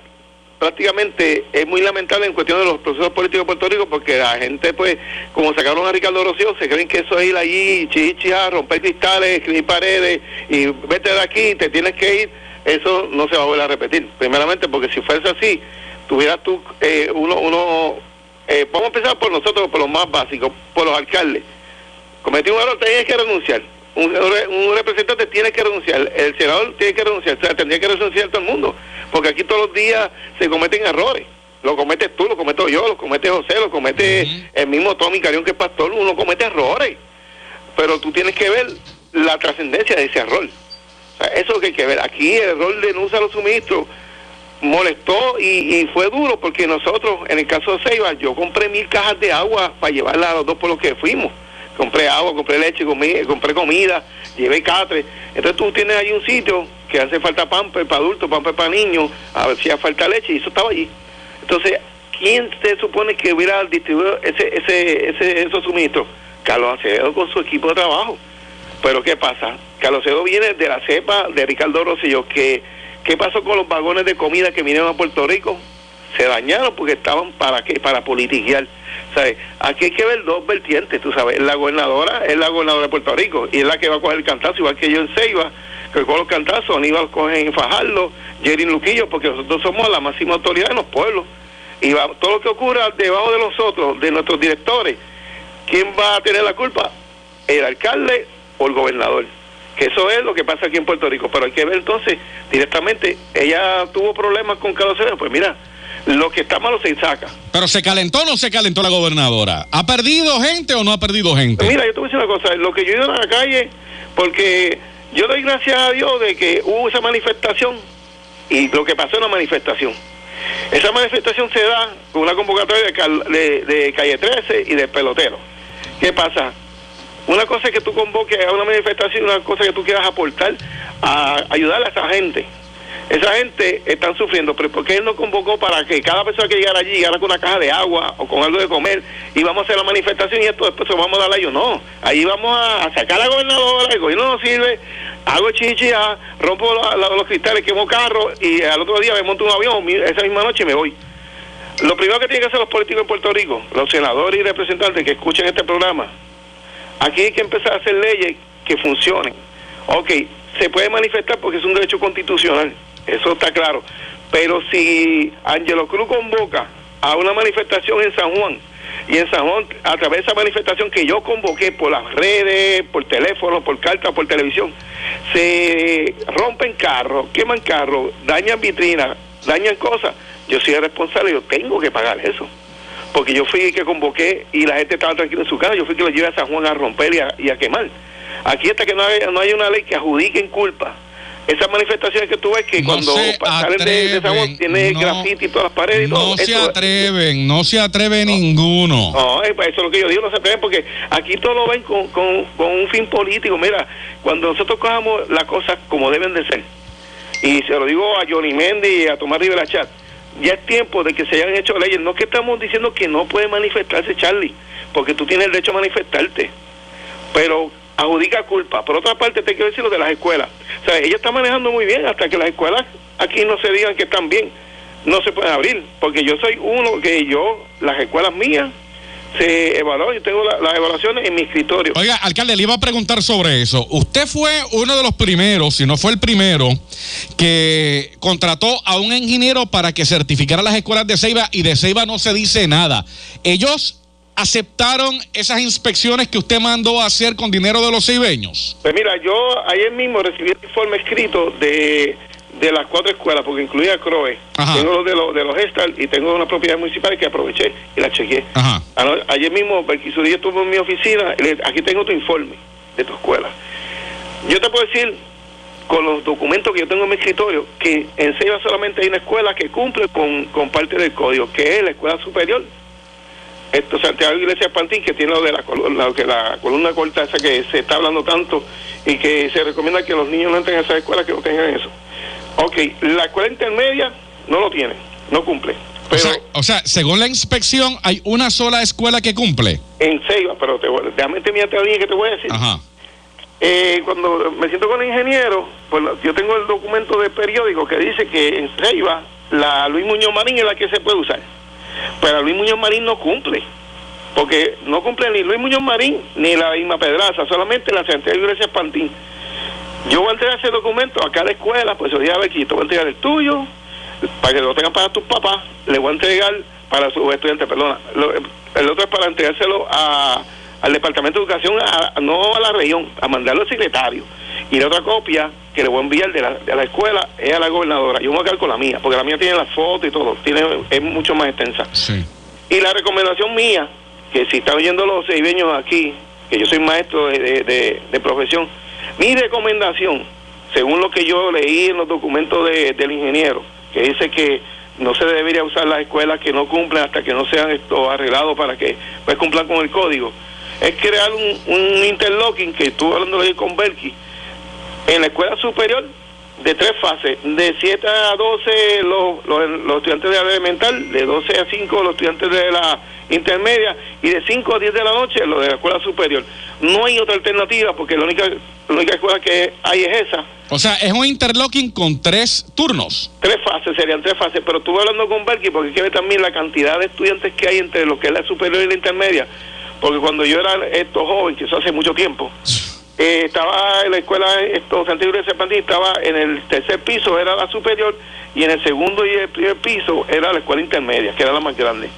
prácticamente es muy lamentable en cuestión de los procesos políticos de Puerto Rico porque la gente pues como sacaron a Ricardo Rocío se creen que eso es ir allí chicha, romper cristales, escribir paredes y vete de aquí, te tienes que ir eso no se va a volver a repetir primeramente porque si fuese así tuvieras tú eh, uno, uno eh, vamos a empezar por nosotros por lo más básico por los alcaldes cometí un error, tienes que renunciar un, un, representante tiene que renunciar, el senador tiene que renunciar, o sea, tendría que renunciar todo el mundo, porque aquí todos los días se cometen errores. Lo cometes tú, lo cometo yo, lo comete José, lo comete el mismo Tommy Carión que es pastor, uno comete errores. Pero tú tienes que ver la trascendencia de ese error. O sea, eso que hay que ver. Aquí el error de no usar los suministros molestó y, y, fue duro porque nosotros, en el caso de Ceiba, yo compré mil cajas de agua para llevarla a los dos por los que fuimos compré agua, compré leche, compré comida, llevé catre. Entonces tú tienes ahí un sitio que hace falta pamper para adultos, pamper para niños, a ver si hace falta leche, y eso estaba allí. Entonces, ¿quién se supone que hubiera distribuido ese, ese, ese, esos suministros? Carlos Acevedo con su equipo de trabajo. Pero ¿qué pasa? Carlos Acevedo viene de la cepa de Ricardo Rosillo, que ¿qué pasó con los vagones de comida que vinieron a Puerto Rico? Se dañaron porque estaban para qué? Para politiquear Aquí hay que ver dos vertientes, tú sabes. La gobernadora es la gobernadora de Puerto Rico y es la que va a coger el cantazo, igual que yo en Ceiba, que con los cantazos, Aníbal coge en Fajardo, Jerry Luquillo, porque nosotros somos la máxima autoridad en los pueblos. y va, todo lo que ocurra debajo de nosotros, de nuestros directores, ¿quién va a tener la culpa? ¿El alcalde el gobernador? Que eso es lo que pasa aquí en Puerto Rico. Pero hay que ver entonces directamente, ella tuvo problemas con Carlos Acevedo, pues mira, lo que está malo se saca. Pero se calentó o no se calentó la gobernadora. ¿Ha perdido gente o no ha perdido gente? Mira, yo te voy a decir una cosa, lo que yo he ido a la calle, porque yo doy gracias a Dios de que hubo esa manifestación y lo que pasó en la manifestación. Esa manifestación se da con una convocatoria de, cal- de- de Calle 13 y de pelotero. ¿Qué pasa? Una cosa es que tú convoques a una manifestación una cosa que tú quieras aportar a ayudar a esa gente. Esa gente están sufriendo, pero ¿por qué él no convocó para que cada persona que llegara allí llegara con una caja de agua o con algo de comer y vamos a hacer la manifestación y esto después se lo vamos a dar a ellos? No, ahí vamos a, sacar a la gobernadora, el gobierno no sirve, hago chicha, rompo los cristales, quemo carros y al otro día me monto un avión, esa misma noche me voy. Lo primero que tienen que hacer los políticos en Puerto Rico, los senadores y representantes que escuchen este programa, aquí hay que empezar a hacer leyes que funcionen. Ok, se puede manifestar porque es un derecho constitucional, eso está claro. Pero si Angelo Cruz convoca a una manifestación en San Juan, y en San Juan, a través de esa manifestación que yo convoqué por las redes, por teléfono, por carta, por televisión, se rompen carros, queman carros, dañan vitrinas, dañan cosas, yo soy el responsable, yo tengo que pagar eso porque yo fui el que convoqué y la gente estaba tranquila en su casa, yo fui el que lo llevé a San Juan a romper y a, y a quemar. Aquí hasta que no hay, no hay una ley que adjudiquen culpa. Esas manifestaciones que tú ves que No cuando salen de, de San Juan tiene no. grafiti y todas las paredes y todo. No se atreven, no se atreve ninguno. no, eh, pues eso es lo que yo digo, no se atreven porque aquí todo lo ven con, con, con un fin político. Mira, cuando nosotros cojamos las cosas como deben de ser, y se lo digo a Johnny Mendy y a Tomás Rivera Chat, ya es tiempo de que se hayan hecho leyes. No que estamos diciendo que no puede manifestarse, Charlie, porque tú tienes el derecho a manifestarte, pero adjudica culpa. Por otra parte, te quiero decir lo de las escuelas. O sea, ella está manejando muy bien hasta que las escuelas aquí no se digan que están bien. No se pueden abrir, porque yo soy uno que yo, las escuelas mías, se evaluaron, yo tengo la- las evaluaciones en mi escritorio. Oiga, alcalde, le iba a preguntar sobre eso. Usted fue uno de los primeros, si no fue el primero, que contrató a un ingeniero para que certificara las escuelas de Ceiba y de Ceiba no se dice nada. Ellos aceptaron esas inspecciones que usted mandó a hacer con dinero de los ceibeños. Pues mira, yo ayer mismo recibí el informe escrito de, de las cuatro escuelas, porque incluía CROE. Ajá. Tengo los de, los de los Gestal y tengo una propiedad municipal que aproveché y la chequeé. Ajá. Ayer mismo, Berquisudí estuvo en mi oficina, le- aquí tengo tu informe de tu escuela. Yo te puedo decir, con los documentos que yo tengo en mi escritorio, que en Ceiba solamente hay una escuela que cumple con, con parte del código, que es la escuela superior. Esto, Santiago Iglesia Pantín, que tiene lo de la, la- que la columna corta esa que se está hablando tanto y que se recomienda que los niños no entren a esa escuela, que no tengan eso. Ok, la escuela intermedia no lo tiene, no cumple. O Pero sea, o sea, según la inspección, hay una sola escuela que cumple. en Ceiba, pero te, déjame terminar que te voy a decir. Ajá. Eh, cuando me siento con el ingeniero, pues yo tengo el documento de periódico que dice que en Ceiba la Luis Muñoz Marín es la que se puede usar. Pero Luis Muñoz Marín no cumple. Porque no cumple ni Luis Muñoz Marín ni la Isma Pedraza, solamente la Santiago Iglesia Pantín. Yo voy a entregar ese documento a cada escuela, pues yo a ver te voy a entregar el tuyo, para que lo tengan para tus papás, le voy a entregar para sus estudiantes, perdona. Lo- el otro es para entregárselo a, al Departamento de Educación, a- no a la región, a mandarlo al secretario. Y la otra copia que le voy a enviar de la, de la escuela es a la gobernadora. Yo me voy a quedar con la mía, porque la mía tiene la foto y todo, tiene es mucho más extensa. Sí. Y la recomendación mía, que si están oyendo los seibeños aquí, que yo soy maestro de, de- de- de profesión, mi recomendación, según lo que yo leí en los documentos de- del ingeniero, que dice que no se debería usar las escuelas que no cumplen hasta que no sean esto arreglados para que pues cumplan con el código, es crear un, un interlocking que estuve hablando con Berky, en la escuela superior de tres fases, de 7 a 12 los, los, los estudiantes de la elemental, de 12 a 5 los estudiantes de la intermedia y de 5 a 10 de la noche los de la escuela superior. No hay otra alternativa porque la única, la única escuela que hay es esa. O sea, es un interlocking con tres turnos. Tres fases, serían tres fases, pero estuve hablando con Berky porque ver también la cantidad de estudiantes que hay entre lo que es la superior y la intermedia, porque cuando yo era esto joven, que eso hace mucho tiempo, eh, estaba en la escuela esto, Santiago de Serpentín, estaba en el tercer piso, era la superior, y en el segundo y el primer piso era la escuela intermedia, que era la más grande.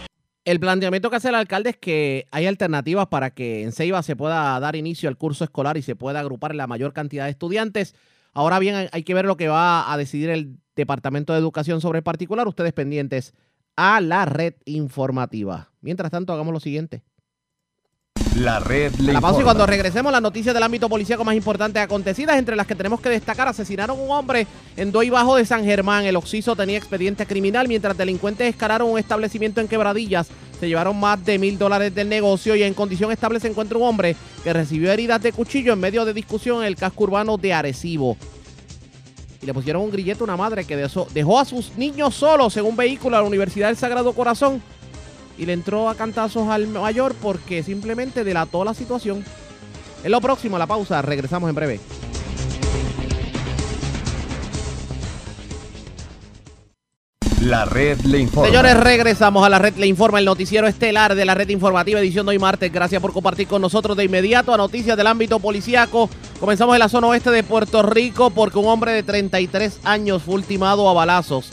El planteamiento que hace el alcalde es que hay alternativas para que en Ceiba se pueda dar inicio al curso escolar y se pueda agrupar la mayor cantidad de estudiantes. Ahora bien, hay que ver lo que va a decidir el Departamento de Educación sobre el particular. Ustedes pendientes a la red informativa. Mientras tanto, hagamos lo siguiente. La red le La pausa y cuando regresemos las noticias del ámbito policíaco más importantes acontecidas, entre las que tenemos que destacar, asesinaron a un hombre en Doy Bajo de San Germán. El occiso tenía expediente criminal, mientras delincuentes escalaron un establecimiento en Quebradillas. Se llevaron más de mil dólares del negocio y en condición estable se encuentra un hombre que recibió heridas de cuchillo en medio de discusión en el casco urbano de Arecibo. Y le pusieron un grillete a una madre que dejó a sus niños solos en un vehículo a la Universidad del Sagrado Corazón y le entró a cantazos al mayor porque simplemente delató la situación. Es lo próximo, la pausa. Regresamos en breve. La red le informa. Señores, regresamos a la red. Le informa el noticiero estelar de la red informativa edición de hoy martes. Gracias por compartir con nosotros de inmediato a noticias del ámbito policíaco. Comenzamos en la zona oeste de Puerto Rico porque un hombre de 33 años fue ultimado a balazos.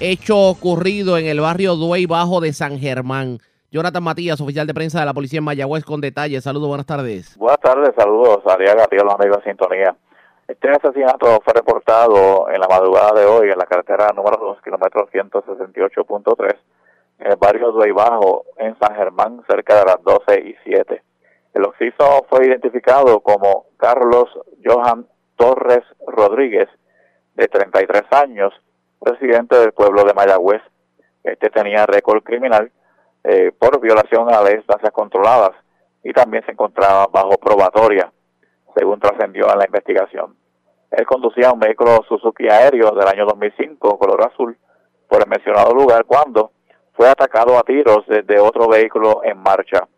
Hecho ocurrido en el barrio Duey Bajo de San Germán. Jonathan Matías, oficial de prensa de la policía en Mayagüez, con detalles. Saludos, buenas tardes. Buenas tardes, saludos, Ariaga, a los amigos de Sintonía. Este asesinato fue reportado en la madrugada de hoy en la carretera número 2, kilómetro 168.3, en el barrio Duey Bajo, en San Germán, cerca de las 12 y 7. El occiso fue identificado como Carlos Johan Torres Rodríguez, de 33 años, residente del pueblo de Mayagüez. Este tenía récord criminal eh, por violación a las distancias controladas y también se encontraba bajo probatoria, según trascendió en la investigación. Él conducía un vehículo Suzuki aéreo del año 2005, color azul, por el mencionado lugar cuando fue atacado a tiros desde otro vehículo en marcha,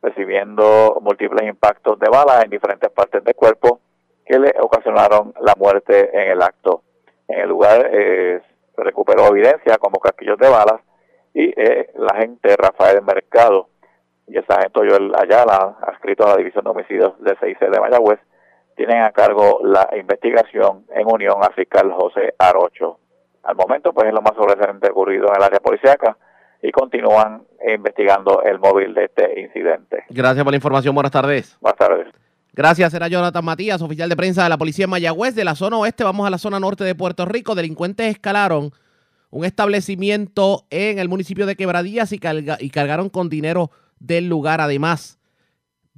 recibiendo múltiples impactos de bala en diferentes partes del cuerpo que le ocasionaron la muerte en el acto. En el lugar eh, se recuperó evidencia como casquillos de balas y eh, la agente Rafael Mercado y el sargento Joel Ayala, adscrito a la División de Homicidios de CIC de Mayagüez, tienen a cargo la investigación en unión al fiscal José Arocho. Al momento, pues es lo más sobresaliente ocurrido en el área policíaca y continúan investigando el móvil de este incidente. Gracias por la información. Buenas tardes. Buenas tardes. Gracias, era Jonathan Matías, oficial de prensa de la policía en Mayagüez. De la zona oeste vamos a la zona norte de Puerto Rico. Delincuentes escalaron un establecimiento en el municipio de Quebradillas y, y cargaron con dinero del lugar. Además,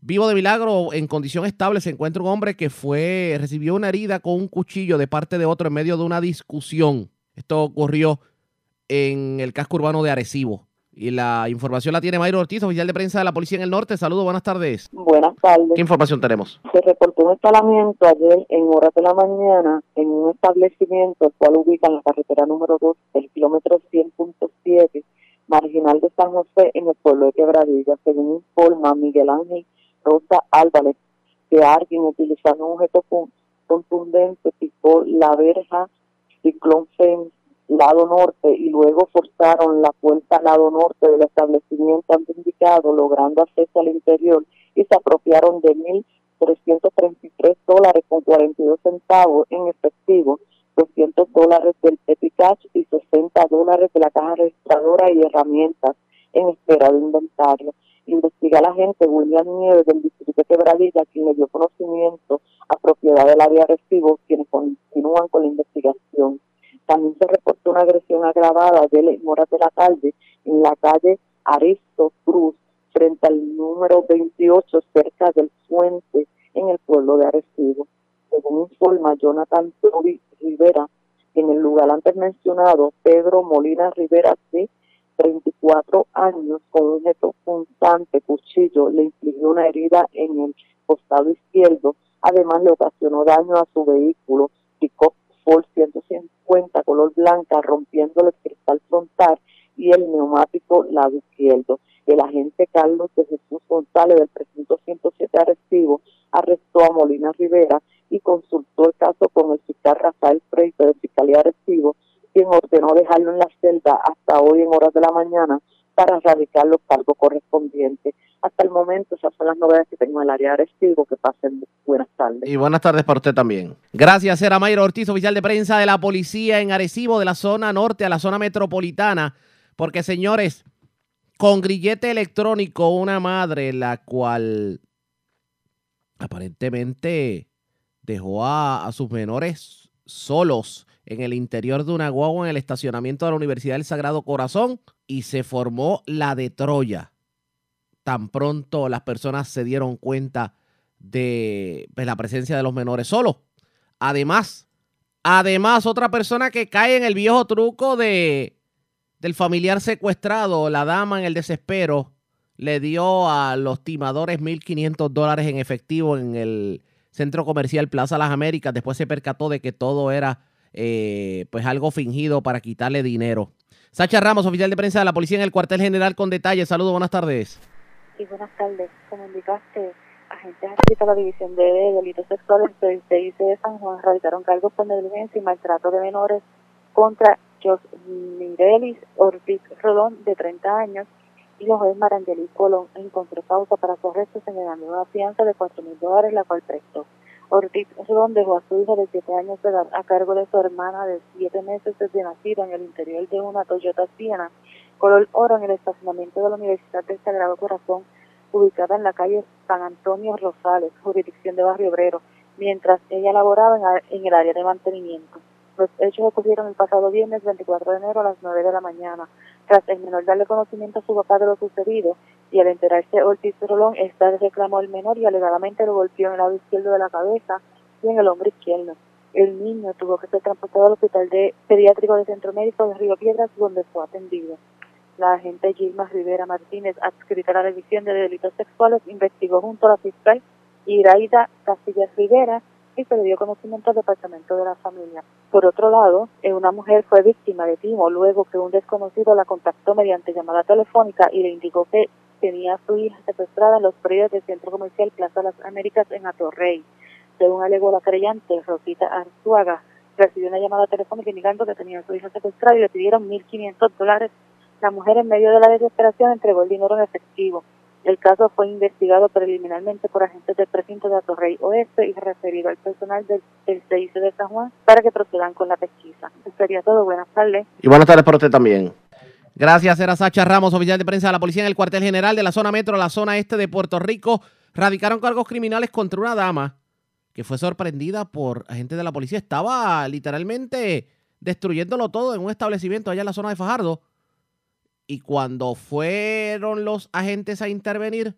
vivo de milagro, en condición estable, se encuentra un hombre que fue, recibió una herida con un cuchillo de parte de otro en medio de una discusión. Esto ocurrió en el casco urbano de Arecibo. Y la información la tiene Mayro Ortiz, oficial de prensa de la policía en el norte. Saludos, buenas tardes. Buenas tardes. ¿Qué información tenemos? Se reportó un escalamiento ayer en horas de la mañana en un establecimiento el cual ubica en la carretera número 2, el kilómetro 100.7, marginal de San José, en el pueblo de Quebradilla. Según informa Miguel Ángel Rosa Álvarez, que alguien utilizando un objeto con- contundente picó la verja ciclón fence lado norte y luego forzaron la puerta al lado norte del establecimiento indicado, logrando acceso al interior y se apropiaron de 1.333 dólares con 42 centavos en efectivo, 200 dólares del Petty Cash y 60 dólares de la caja registradora y herramientas en espera de inventario. Investiga la agente William Nieves del distrito de Quebradilla, quien le dio conocimiento a propiedad del área recibo, quienes continúan con la investigación. También se reportó una agresión agravada de en horas de la tarde en la calle Aristo Cruz, frente al número 28, cerca del puente en el pueblo de Arecibo. Según informa Jonathan Toby Rivera, en el lugar antes mencionado, Pedro Molina Rivera, de 34 años, con un objeto punzante, cuchillo, le infligió una herida en el costado izquierdo. Además, le ocasionó daño a su vehículo, picó Ford 150 color blanca, rompiéndole el cristal frontal y el neumático lado izquierdo. El agente Carlos de Jesús González del precinto 107 Arecibo arrestó a Molina Rivera y consultó el caso con el fiscal Rafael Freite del Fiscalía Arecibo, quien ordenó dejarlo en la celda hasta hoy en horas de la mañana para radicar los cargos correspondientes. Hasta el momento esas son las novedades que tengo en el área de Arecibo. Que pasen buenas tardes. Y buenas tardes para usted también. Gracias, era Mayra Ortiz, oficial de prensa de la policía en Arecibo, de la zona norte a la zona metropolitana. Porque, señores, con grillete electrónico, una madre la cual aparentemente dejó a, a sus menores solos en el interior de una guagua en el estacionamiento de la Universidad del Sagrado Corazón y se formó la de Troya. Tan pronto las personas se dieron cuenta de pues, la presencia de los menores solos. Además, además, otra persona que cae en el viejo truco de del familiar secuestrado, la dama en el desespero, le dio a los timadores 1.500 dólares en efectivo en el centro comercial Plaza Las Américas. Después se percató de que todo era eh, pues algo fingido para quitarle dinero. Sacha Ramos, oficial de prensa de la policía en el cuartel general con detalles. Saludos, buenas tardes. Y buenas tardes. Como indicaste, agentes adscritos a la División de Delitos Sexuales del CIC de San Juan realizaron cargos por negligencia y maltrato de menores contra Jos Mirelis Ortiz Rodón, de 30 años, y los juez Marangelis Colón encontró causa para correcto señalando una fianza de 4 mil dólares, la cual prestó. Ortiz Rodón dejó a su hija de 7 años de edad a cargo de su hermana de 7 meses desde nacida en el interior de una Toyota Siena color oro en el estacionamiento de la Universidad del Sagrado Corazón, ubicada en la calle San Antonio Rosales, jurisdicción de Barrio Obrero, mientras ella laboraba en el área de mantenimiento. Los hechos ocurrieron el pasado viernes 24 de enero a las 9 de la mañana. Tras el menor darle conocimiento a su papá de lo sucedido y al enterarse Ortiz Rolón, esta reclamó al menor y alegadamente lo golpeó en el lado izquierdo de la cabeza y en el hombro izquierdo. El niño tuvo que ser transportado al hospital de pediátrico de Centro Médico de Río Piedras, donde fue atendido. La agente Gilma Rivera Martínez, adscrita a la Revisión de Delitos Sexuales, investigó junto a la fiscal Iraida Casillas Rivera y se le dio conocimiento al Departamento de la Familia. Por otro lado, eh, una mujer fue víctima de timo luego que un desconocido la contactó mediante llamada telefónica y le indicó que tenía a su hija secuestrada en los predios del centro comercial Plaza Las Américas en Atorrey. Según alegó la creyente, Rosita Arzuaga, recibió una llamada telefónica indicando que tenía a su hija secuestrada y le pidieron 1.500 dólares. La mujer, en medio de la desesperación, entregó el dinero en efectivo. El caso fue investigado preliminarmente por agentes del precinto de Atorrey Oeste y referido al personal del, del CIC de San Juan para que procedan con la pesquisa. Eso sería todo. Buenas tardes. Y buenas tardes para usted también. Gracias, era Sacha Ramos, oficial de prensa de la Policía en el cuartel general de la zona metro, la zona este de Puerto Rico. Radicaron cargos criminales contra una dama que fue sorprendida por agentes de la policía. Estaba literalmente destruyéndolo todo en un establecimiento allá en la zona de Fajardo. Y cuando fueron los agentes a intervenir,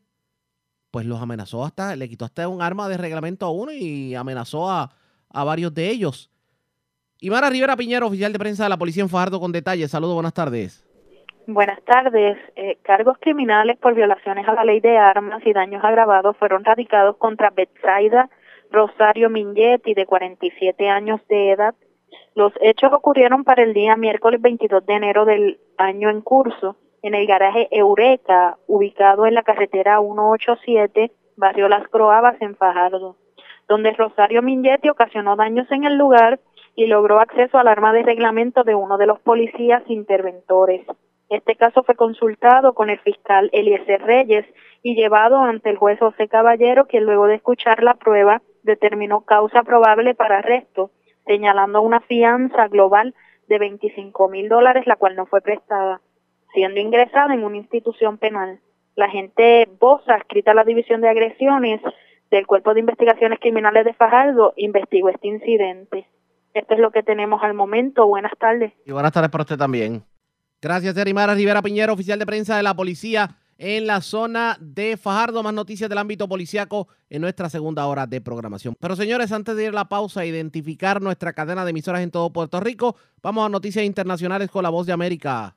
pues los amenazó hasta, le quitó hasta un arma de reglamento a uno y amenazó a, a varios de ellos. Y Mara Rivera Piñero, oficial de prensa de la policía en Fajardo, con detalles. Saludos, buenas tardes. Buenas tardes. Eh, cargos criminales por violaciones a la ley de armas y daños agravados fueron radicados contra Betsaida Rosario Mingetti, de 47 años de edad, los hechos ocurrieron para el día miércoles 22 de enero del año en curso en el garaje Eureka, ubicado en la carretera 187, barrio Las Croabas, en Fajardo, donde Rosario Mingetti ocasionó daños en el lugar y logró acceso al arma de reglamento de uno de los policías interventores. Este caso fue consultado con el fiscal Eliezer Reyes y llevado ante el juez José Caballero, quien luego de escuchar la prueba determinó causa probable para arresto señalando una fianza global de 25 mil dólares, la cual no fue prestada, siendo ingresada en una institución penal. La agente Bosa, escrita a la División de Agresiones del Cuerpo de Investigaciones Criminales de Fajardo, investigó este incidente. Esto es lo que tenemos al momento. Buenas tardes. Y buenas tardes para usted también. Gracias, Erimara Rivera Piñero, oficial de prensa de la policía en la zona de Fajardo. Más noticias del ámbito policiaco en nuestra segunda hora de programación. Pero señores, antes de ir a la pausa e identificar nuestra cadena de emisoras en todo Puerto Rico, vamos a noticias internacionales con la voz de América.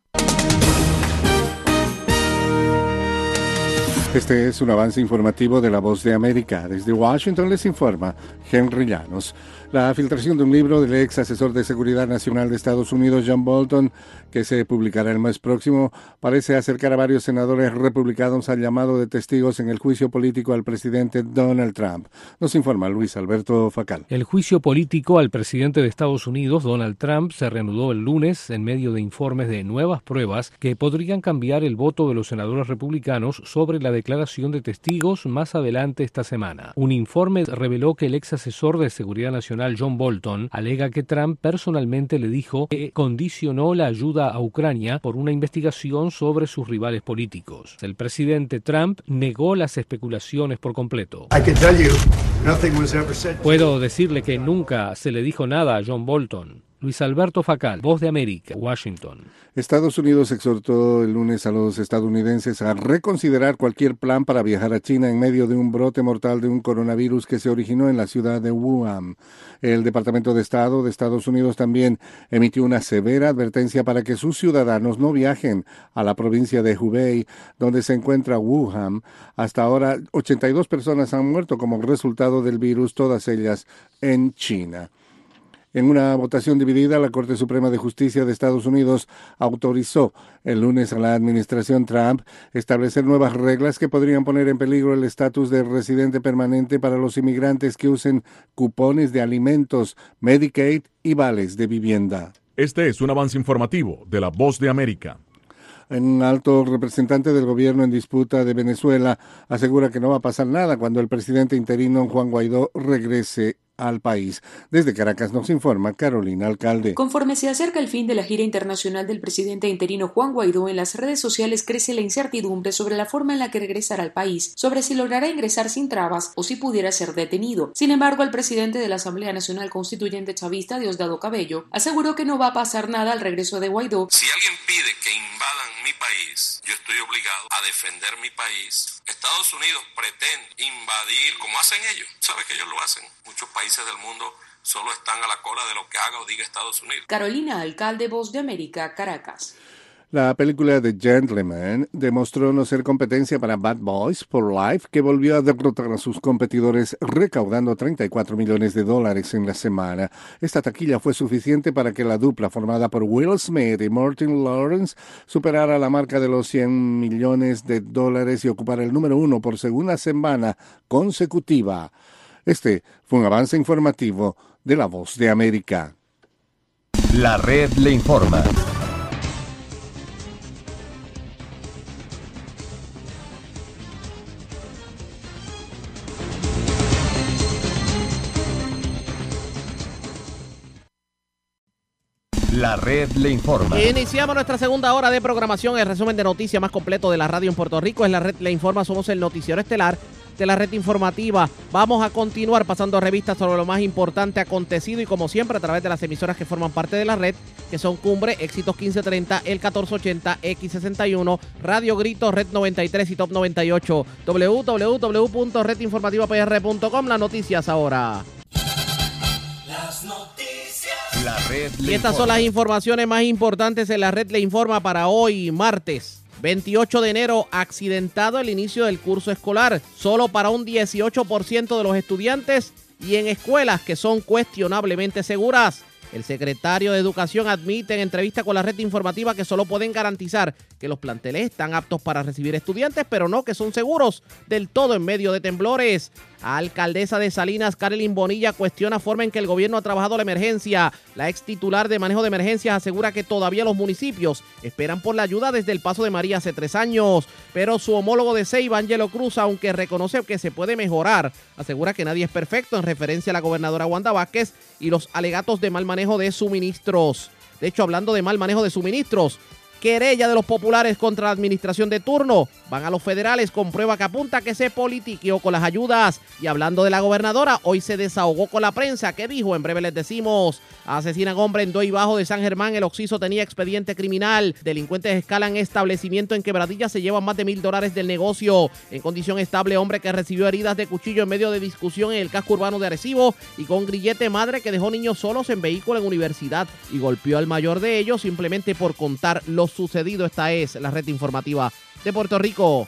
Este es un avance informativo de la voz de América. Desde Washington les informa Henry Llanos. La filtración de un libro del ex asesor de Seguridad Nacional de Estados Unidos, John Bolton, que se publicará el mes próximo, parece acercar a varios senadores republicanos al llamado de testigos en el juicio político al presidente Donald Trump. Nos informa Luis Alberto Facal. El juicio político al presidente de Estados Unidos, Donald Trump, se reanudó el lunes en medio de informes de nuevas pruebas que podrían cambiar el voto de los senadores republicanos sobre la declaración de testigos más adelante esta semana. Un informe reveló que el ex asesor de Seguridad Nacional John Bolton alega que Trump personalmente le dijo que condicionó la ayuda a Ucrania por una investigación sobre sus rivales políticos. El presidente Trump negó las especulaciones por completo. Puedo decirle que nunca se le dijo nada a John Bolton. Luis Alberto Facal, Voz de América, Washington. Estados Unidos exhortó el lunes a los estadounidenses a reconsiderar cualquier plan para viajar a China en medio de un brote mortal de un coronavirus que se originó en la ciudad de Wuhan. El Departamento de Estado de Estados Unidos también emitió una severa advertencia para que sus ciudadanos no viajen a la provincia de Hubei, donde se encuentra Wuhan. Hasta ahora, 82 personas han muerto como resultado del virus, todas ellas en China. En una votación dividida, la Corte Suprema de Justicia de Estados Unidos autorizó el lunes a la administración Trump establecer nuevas reglas que podrían poner en peligro el estatus de residente permanente para los inmigrantes que usen cupones de alimentos, Medicaid y vales de vivienda. Este es un avance informativo de la Voz de América. Un alto representante del gobierno en disputa de Venezuela asegura que no va a pasar nada cuando el presidente interino Juan Guaidó regrese al país. Desde Caracas nos informa Carolina Alcalde. Conforme se acerca el fin de la gira internacional del presidente interino Juan Guaidó, en las redes sociales crece la incertidumbre sobre la forma en la que regresará al país, sobre si logrará ingresar sin trabas o si pudiera ser detenido. Sin embargo, el presidente de la Asamblea Nacional Constituyente Chavista, Diosdado Cabello, aseguró que no va a pasar nada al regreso de Guaidó. Si alguien pide que invadan mi país, yo estoy obligado a defender mi país. Estados Unidos pretende invadir, como hacen ellos, sabe que ellos lo hacen. Muchos países del mundo solo están a la cola de lo que haga o diga Estados Unidos. Carolina, alcalde Voz de América, Caracas. La película The Gentleman demostró no ser competencia para Bad Boys for Life, que volvió a derrotar a sus competidores recaudando 34 millones de dólares en la semana. Esta taquilla fue suficiente para que la dupla formada por Will Smith y Martin Lawrence superara la marca de los 100 millones de dólares y ocupara el número uno por segunda semana consecutiva. Este fue un avance informativo de La Voz de América. La red le informa. La red le informa. Iniciamos nuestra segunda hora de programación. El resumen de noticias más completo de la radio en Puerto Rico es la red le informa. Somos el noticiero estelar de la red informativa. Vamos a continuar pasando revistas sobre lo más importante acontecido y como siempre a través de las emisoras que forman parte de la red, que son Cumbre, Éxitos 1530, El 1480, X61, Radio Grito, Red 93 y Top 98. www.redinformativapr.com. Las noticias ahora. Las noticias. La red Y estas son las informaciones más importantes en la red le informa para hoy, martes. 28 de enero, accidentado el inicio del curso escolar, solo para un 18% de los estudiantes y en escuelas que son cuestionablemente seguras. El secretario de Educación admite en entrevista con la red informativa que solo pueden garantizar que los planteles están aptos para recibir estudiantes, pero no que son seguros del todo en medio de temblores. Alcaldesa de Salinas, Carolyn Bonilla, cuestiona forma en que el gobierno ha trabajado la emergencia. La ex titular de manejo de emergencias asegura que todavía los municipios esperan por la ayuda desde el paso de María hace tres años. Pero su homólogo de Ceiba, Angelo Cruz, aunque reconoce que se puede mejorar, asegura que nadie es perfecto en referencia a la gobernadora Wanda Vázquez y los alegatos de mal manejo de suministros. De hecho, hablando de mal manejo de suministros, querella de los populares contra la administración de turno. Van a los federales con prueba que apunta que se politiqueó con las ayudas. Y hablando de la gobernadora, hoy se desahogó con la prensa. ¿Qué dijo? En breve les decimos. Asesinan hombre en Doy Bajo de San Germán. El Oxiso tenía expediente criminal. Delincuentes escalan establecimiento en Quebradilla. Se llevan más de mil dólares del negocio. En condición estable, hombre que recibió heridas de cuchillo en medio de discusión en el casco urbano de Arecibo. Y con grillete madre que dejó niños solos en vehículo en universidad. Y golpeó al mayor de ellos simplemente por contar lo sucedido. Esta es la red informativa de Puerto Rico.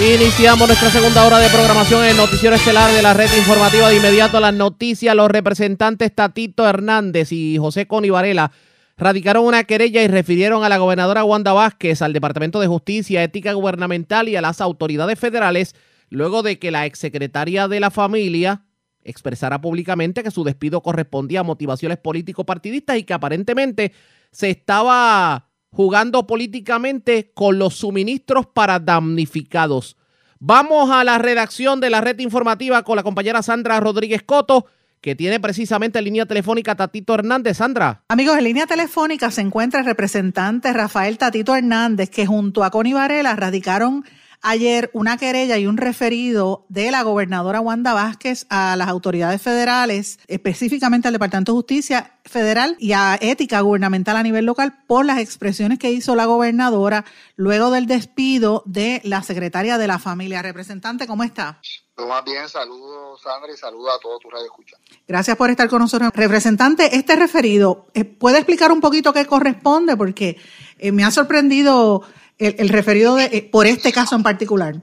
Iniciamos nuestra segunda hora de programación en el Noticiero Estelar de la Red Informativa. De inmediato las noticias, los representantes Tatito Hernández y José Coni Varela radicaron una querella y refirieron a la gobernadora Wanda Vázquez, al Departamento de Justicia, Ética Gubernamental y a las autoridades federales, luego de que la exsecretaria de la familia expresara públicamente que su despido correspondía a motivaciones político-partidistas y que aparentemente se estaba jugando políticamente con los suministros para damnificados. Vamos a la redacción de la red informativa con la compañera Sandra Rodríguez Coto, que tiene precisamente en línea telefónica Tatito Hernández. Sandra. Amigos, en línea telefónica se encuentra el representante Rafael Tatito Hernández, que junto a Connie Varela radicaron ayer una querella y un referido de la gobernadora Wanda Vázquez a las autoridades federales, específicamente al Departamento de Justicia Federal y a Ética Gubernamental a nivel local por las expresiones que hizo la gobernadora luego del despido de la secretaria de la familia. Representante, ¿cómo está? Pues más bien, saludos Sandra y saludos a todos tus escucha. Gracias por estar con nosotros. Representante, este referido, eh, ¿puede explicar un poquito qué corresponde? Porque eh, me ha sorprendido el, referido de, eh, por este caso en particular?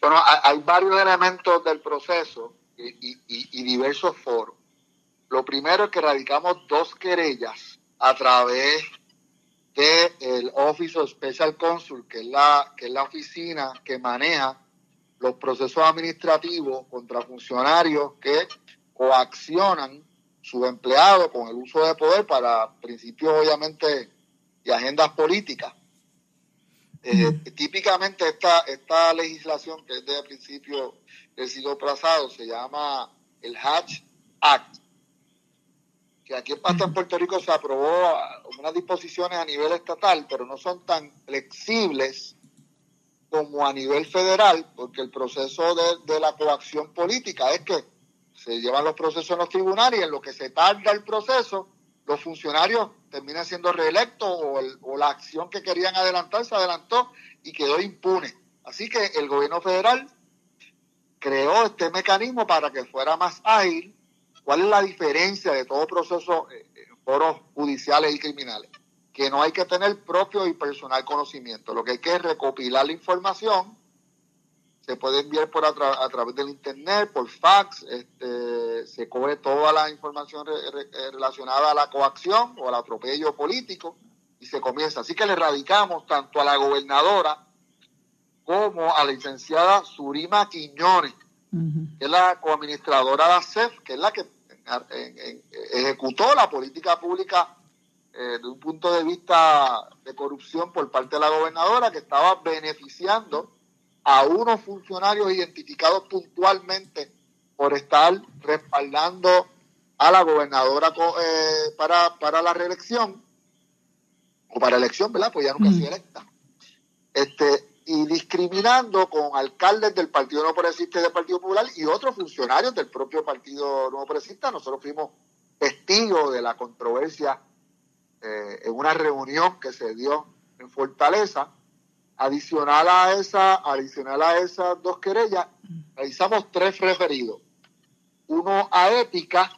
Bueno, hay, varios elementos del proceso y, diversos foros. Lo primero es que radicamos dos querellas a través del Office of Special Consul, que es, la, que es la oficina que maneja los procesos administrativos contra funcionarios que coaccionan sus empleados con el uso de poder para principios, obviamente, y agendas políticas. Eh, típicamente esta, esta legislación que es de principio del siglo pasado se llama el Hatch Act, que aquí en Puerto Rico se aprobó unas disposiciones a nivel estatal, pero no son tan flexibles como a nivel federal, porque el proceso de, de la coacción política es que se llevan los procesos en los tribunales y en lo que se tarda el proceso, los funcionarios terminan siendo reelectos o, la acción que querían adelantar se adelantó y quedó impune. Así que el gobierno federal creó este mecanismo para que fuera más ágil. ¿Cuál es la diferencia de todo proceso en eh, foros judiciales y criminales? Que no hay que tener propio y personal conocimiento. Lo que hay que es recopilar la información se puede enviar por a, través del internet, por fax, este, se cobre toda la información relacionada a la coacción o al atropello político y se comienza. Así que le radicamos tanto a la gobernadora como a la licenciada Surima Quiñones, que es la coadministradora de la CEF, que es la que ejecutó la política pública eh, de un punto de vista de corrupción por parte de la gobernadora, que estaba beneficiando a unos funcionarios identificados puntualmente por estar respaldando a la gobernadora eh, para, para la reelección, o para elección, ¿verdad? Pues ya nunca ha sido electa. Este, y discriminando con alcaldes del Partido No Progresista y del Partido Popular y otros funcionarios del propio Partido No Progresista. Nosotros fuimos testigos de la controversia eh, en una reunión que se dio en Fortaleza Adicional a esa, adicional a esas dos querellas, realizamos tres referidos. Uno a ética,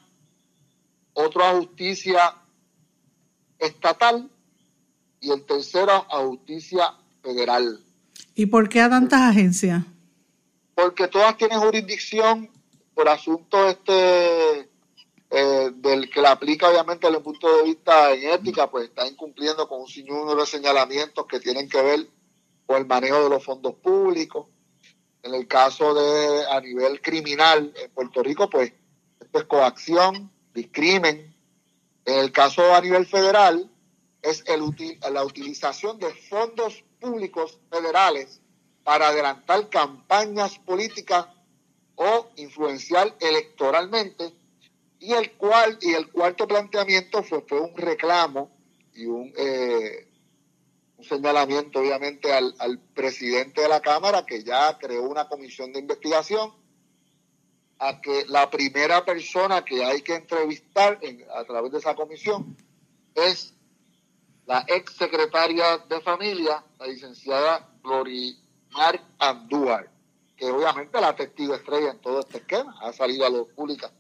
otro a justicia estatal y el tercero a justicia federal. ¿Y por qué a tantas agencias? Porque todas tienen jurisdicción por asuntos este eh, del que la aplica obviamente desde el punto de vista en ética, pues está incumpliendo con un sinnúmero de señalamientos que tienen que ver o el manejo de los fondos públicos. En el caso de a nivel criminal en Puerto Rico, pues esto es coacción, discrimen. En el caso a nivel federal, es el la utilización de fondos públicos federales para adelantar campañas políticas o influenciar electoralmente. Y el cual y el cuarto planteamiento fue, fue un reclamo y un eh, señalamiento obviamente al, presidente de la Cámara que ya creó una comisión de investigación a que la primera persona que hay que entrevistar a través de esa comisión es la ex secretaria de familia, la licenciada Glorimar Andúar, que obviamente la testigo estrella en todo este esquema, ha salido a la pública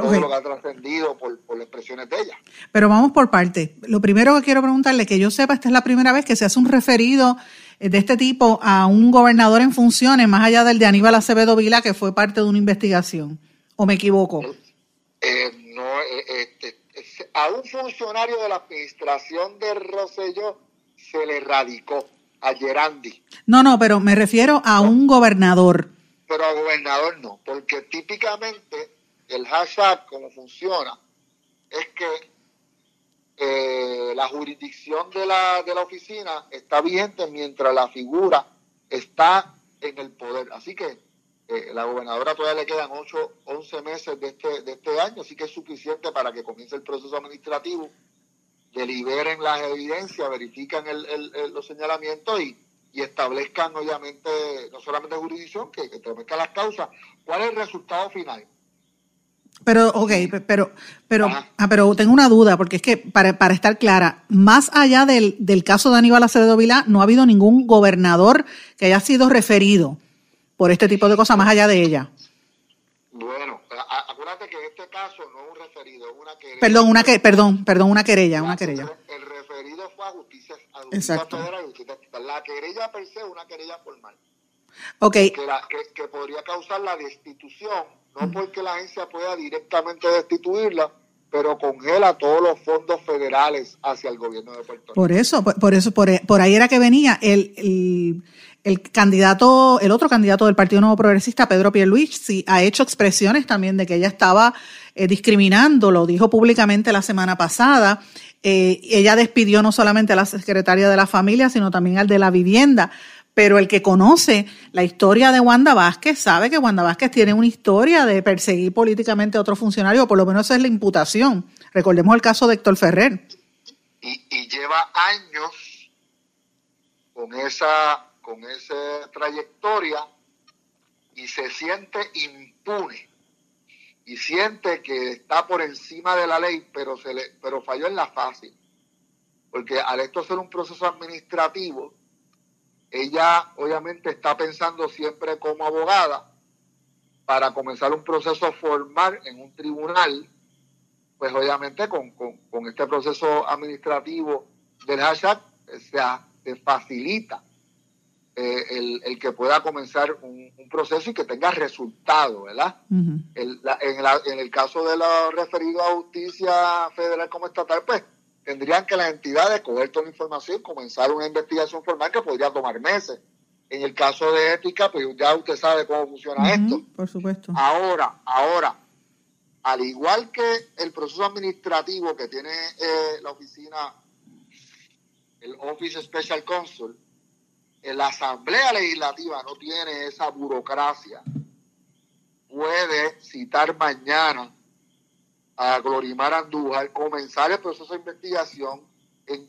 todo lo que ha trascendido por, por, las expresiones de ella. Pero vamos por parte. Lo primero que quiero preguntarle, que yo sepa, esta es la primera vez que se hace un referido de este tipo a un gobernador en funciones, más allá del de Aníbal Acevedo Vila, que fue parte de una investigación. ¿O me equivoco? Eh, no, eh, este, a un funcionario de la administración de Rosselló se le radicó a Gerandi. No, no, pero me refiero a un gobernador. Pero a gobernador no, porque típicamente el hashtag, como funciona, es que eh, la jurisdicción de la, de la oficina está vigente mientras la figura está en el poder. Así que eh, la gobernadora todavía le quedan 8, 11 meses de este, de este año, así que es suficiente para que comience el proceso administrativo, deliberen las evidencias, verifican el, el, los señalamientos y, y, establezcan, obviamente, no solamente jurisdicción, que, que establezcan las causas. ¿Cuál es el resultado final? Pero, ok, pero, pero, ah, pero tengo una duda, porque es que para, para estar clara, más allá del, del caso de Aníbal Acevedo Vilá, no ha habido ningún gobernador que haya sido referido por este tipo de cosas más allá de ella. Bueno, acuérdate que en este caso no es un referido, es una querella. Perdón, una que, perdón, perdón, una querella, una querella. El referido fue a justicia, a justicia federal y justicia La querella per se es una querella formal. Ok. Que, que, que podría causar la destitución, no porque la agencia pueda directamente destituirla, pero congela todos los fondos federales hacia el gobierno de Puerto Rico. Por eso, por, eso, por, ahí era que venía el, el, candidato, el otro candidato del Partido Nuevo Progresista, Pedro Pierluigi, ha hecho expresiones también de que ella estaba eh, discriminando, lo dijo públicamente la semana pasada. Eh, ella despidió no solamente a la secretaria de la familia, sino también al de la vivienda pero el que conoce la historia de Wanda Vázquez sabe que Wanda Vázquez tiene una historia de perseguir políticamente a otro funcionario, por lo menos esa es la imputación. Recordemos el caso de Héctor Ferrer. Y, lleva años con esa, con esa trayectoria y se siente impune y siente que está por encima de la ley, pero se le, pero falló en la fácil. Porque al esto ser un proceso administrativo, ella obviamente está pensando siempre como abogada para comenzar un proceso formal en un tribunal, pues obviamente con, este proceso administrativo del hashtag se, facilita eh, el, que pueda comenzar un, proceso y que tenga resultado, ¿verdad? en, en, el caso de lo referido a justicia federal como estatal, pues tendrían que las entidades coger toda la información comenzar una investigación formal que podría tomar meses. En el caso de ética, pues ya usted sabe cómo funciona esto. Por supuesto. Ahora, ahora, al igual que el proceso administrativo que tiene eh, la oficina, el Office Special Consul, en la Asamblea Legislativa no tiene esa burocracia. Puede citar mañana a Glorimar Andújar, comenzar el proceso de investigación, en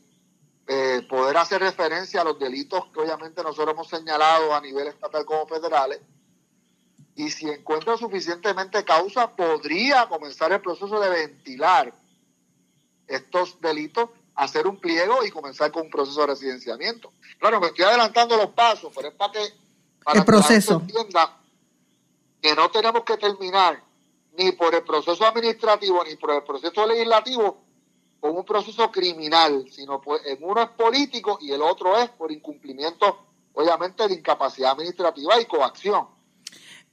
eh, poder hacer referencia a los delitos que obviamente nosotros hemos señalado a nivel estatal como federales, y si encuentra suficientemente causa, podría comenzar el proceso de ventilar estos delitos, hacer un pliego y comenzar con un proceso de residenciamiento. Claro, me estoy adelantando los pasos, pero es para que, para el proceso. Que, entienda que no tenemos que terminar ni por el proceso administrativo ni por el proceso legislativo con un proceso criminal, sino pues en uno es político y el otro es por incumplimiento, obviamente, de incapacidad administrativa y coacción.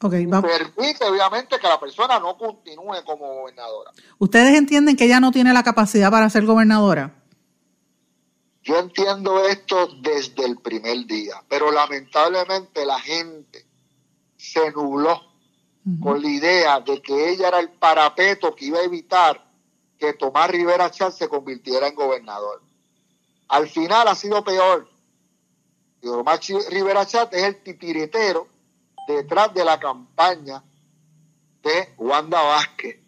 Okay, Permite, obviamente, que la persona no continúe como gobernadora. ¿Ustedes entienden que ella no tiene la capacidad para ser gobernadora? Yo entiendo esto desde el primer día, pero lamentablemente la gente se nubló con la idea de que ella era el parapeto que iba a evitar que Tomás Rivera Chat se convirtiera en gobernador. Al final ha sido peor. Tomás Rivera Chat es el titiritero detrás de la campaña de Wanda Vázquez.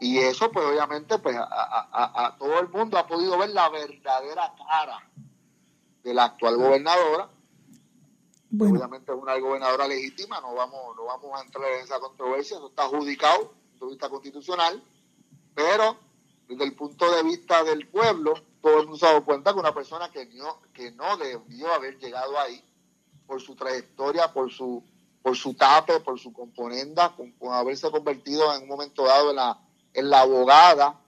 Y eso, pues obviamente, pues a, todo el mundo ha podido ver la verdadera cara de la actual gobernadora Obviamente es una gobernadora legítima, no vamos, no vamos a entrar en esa controversia, eso está adjudicado desde el punto de vista constitucional, pero desde el punto de vista del pueblo, todo el mundo se ha dado cuenta que una persona que no, que no debió haber llegado ahí por su trayectoria, por su, por su tape, por su componenda, con, haberse convertido en un momento dado en la, en la abogada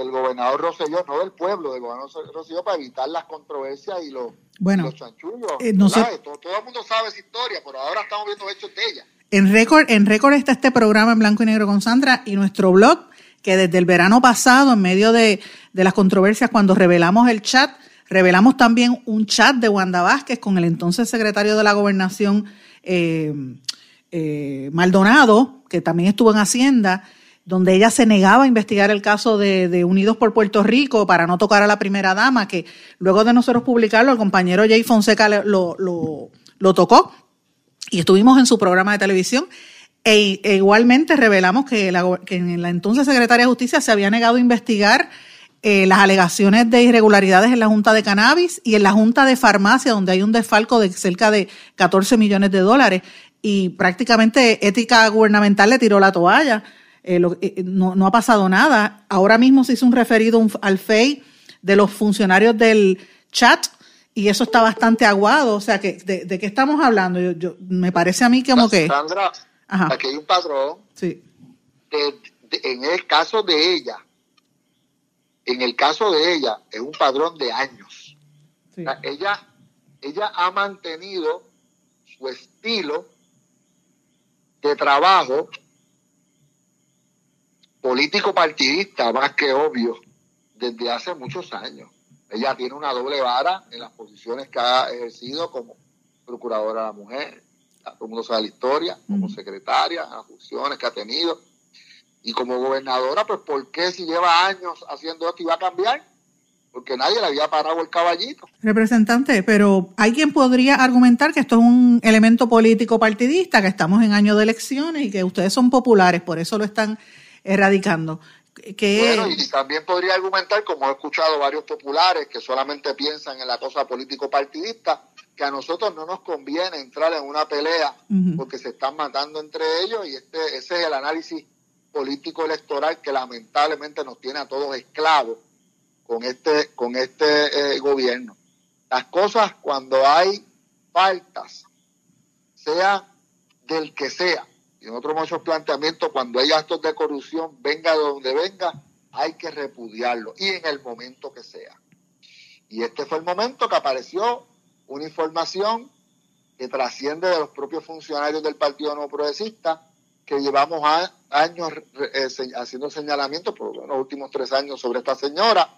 del gobernador Rosselló, no del pueblo, del gobernador Rosselló, para evitar las controversias y los Bueno, los chanchullos. eh, no todo, todo el mundo sabe esa historia, pero ahora estamos viendo hechos de ella. En récord, en récord está este programa en blanco y negro con Sandra y nuestro blog, que desde el verano pasado, en medio de, de las controversias, cuando revelamos el chat, revelamos también un chat de Wanda Vázquez con el entonces secretario de la gobernación, eh, eh, Maldonado, que también estuvo en Hacienda, donde ella se negaba a investigar el caso de, Unidos por Puerto Rico para no tocar a la primera dama, que luego de nosotros publicarlo, el compañero Jay Fonseca lo, tocó y estuvimos en su programa de televisión. E, e igualmente revelamos que la, que en la entonces secretaria de Justicia se había negado a investigar eh, las alegaciones de irregularidades en la Junta de Cannabis y en la Junta de Farmacia, donde hay un desfalco de cerca de 14 millones de dólares. Y prácticamente Ética Gubernamental le tiró la toalla. Eh, lo- eh, no, no ha pasado nada. Ahora mismo se hizo un referido un- al FEI de los funcionarios del chat y eso está bastante aguado. O sea, que ¿de, de qué estamos hablando? Yo, yo- me parece a mí como que... Sandra, Ajá. aquí hay un patrón. Sí. de- de- en el caso de ella, en el caso de ella, es un padrón de años. O sea, ella, ella ha mantenido su estilo de trabajo político partidista, más que obvio, desde hace muchos años. Ella tiene una doble vara en las posiciones que ha ejercido como procuradora de la mujer, todo el mundo sabe la historia, como secretaria, las funciones que ha tenido. Y como gobernadora, pues ¿por qué si lleva años haciendo esto iba a cambiar? Porque nadie le había parado el caballito. Representante, pero hay quien podría argumentar que esto es un elemento político partidista, que estamos en año de elecciones y que ustedes son populares, por eso lo están erradicando. Que, Bueno, y también podría argumentar, como he escuchado varios populares que solamente piensan en la cosa político partidista, que a nosotros no nos conviene entrar en una pelea porque se están matando entre ellos y este ese es el análisis político electoral que lamentablemente nos tiene a todos esclavos con este con este eh, gobierno. Las cosas cuando hay faltas, sea del que sea, y nosotros hemos hecho planteamientos, cuando hay actos de corrupción, venga de donde venga, hay que repudiarlo, y en el momento que sea. Y este fue el momento que apareció una información que trasciende de los propios funcionarios del Partido No Progresista, que llevamos años eh, haciendo señalamientos, por los últimos tres años, sobre esta señora,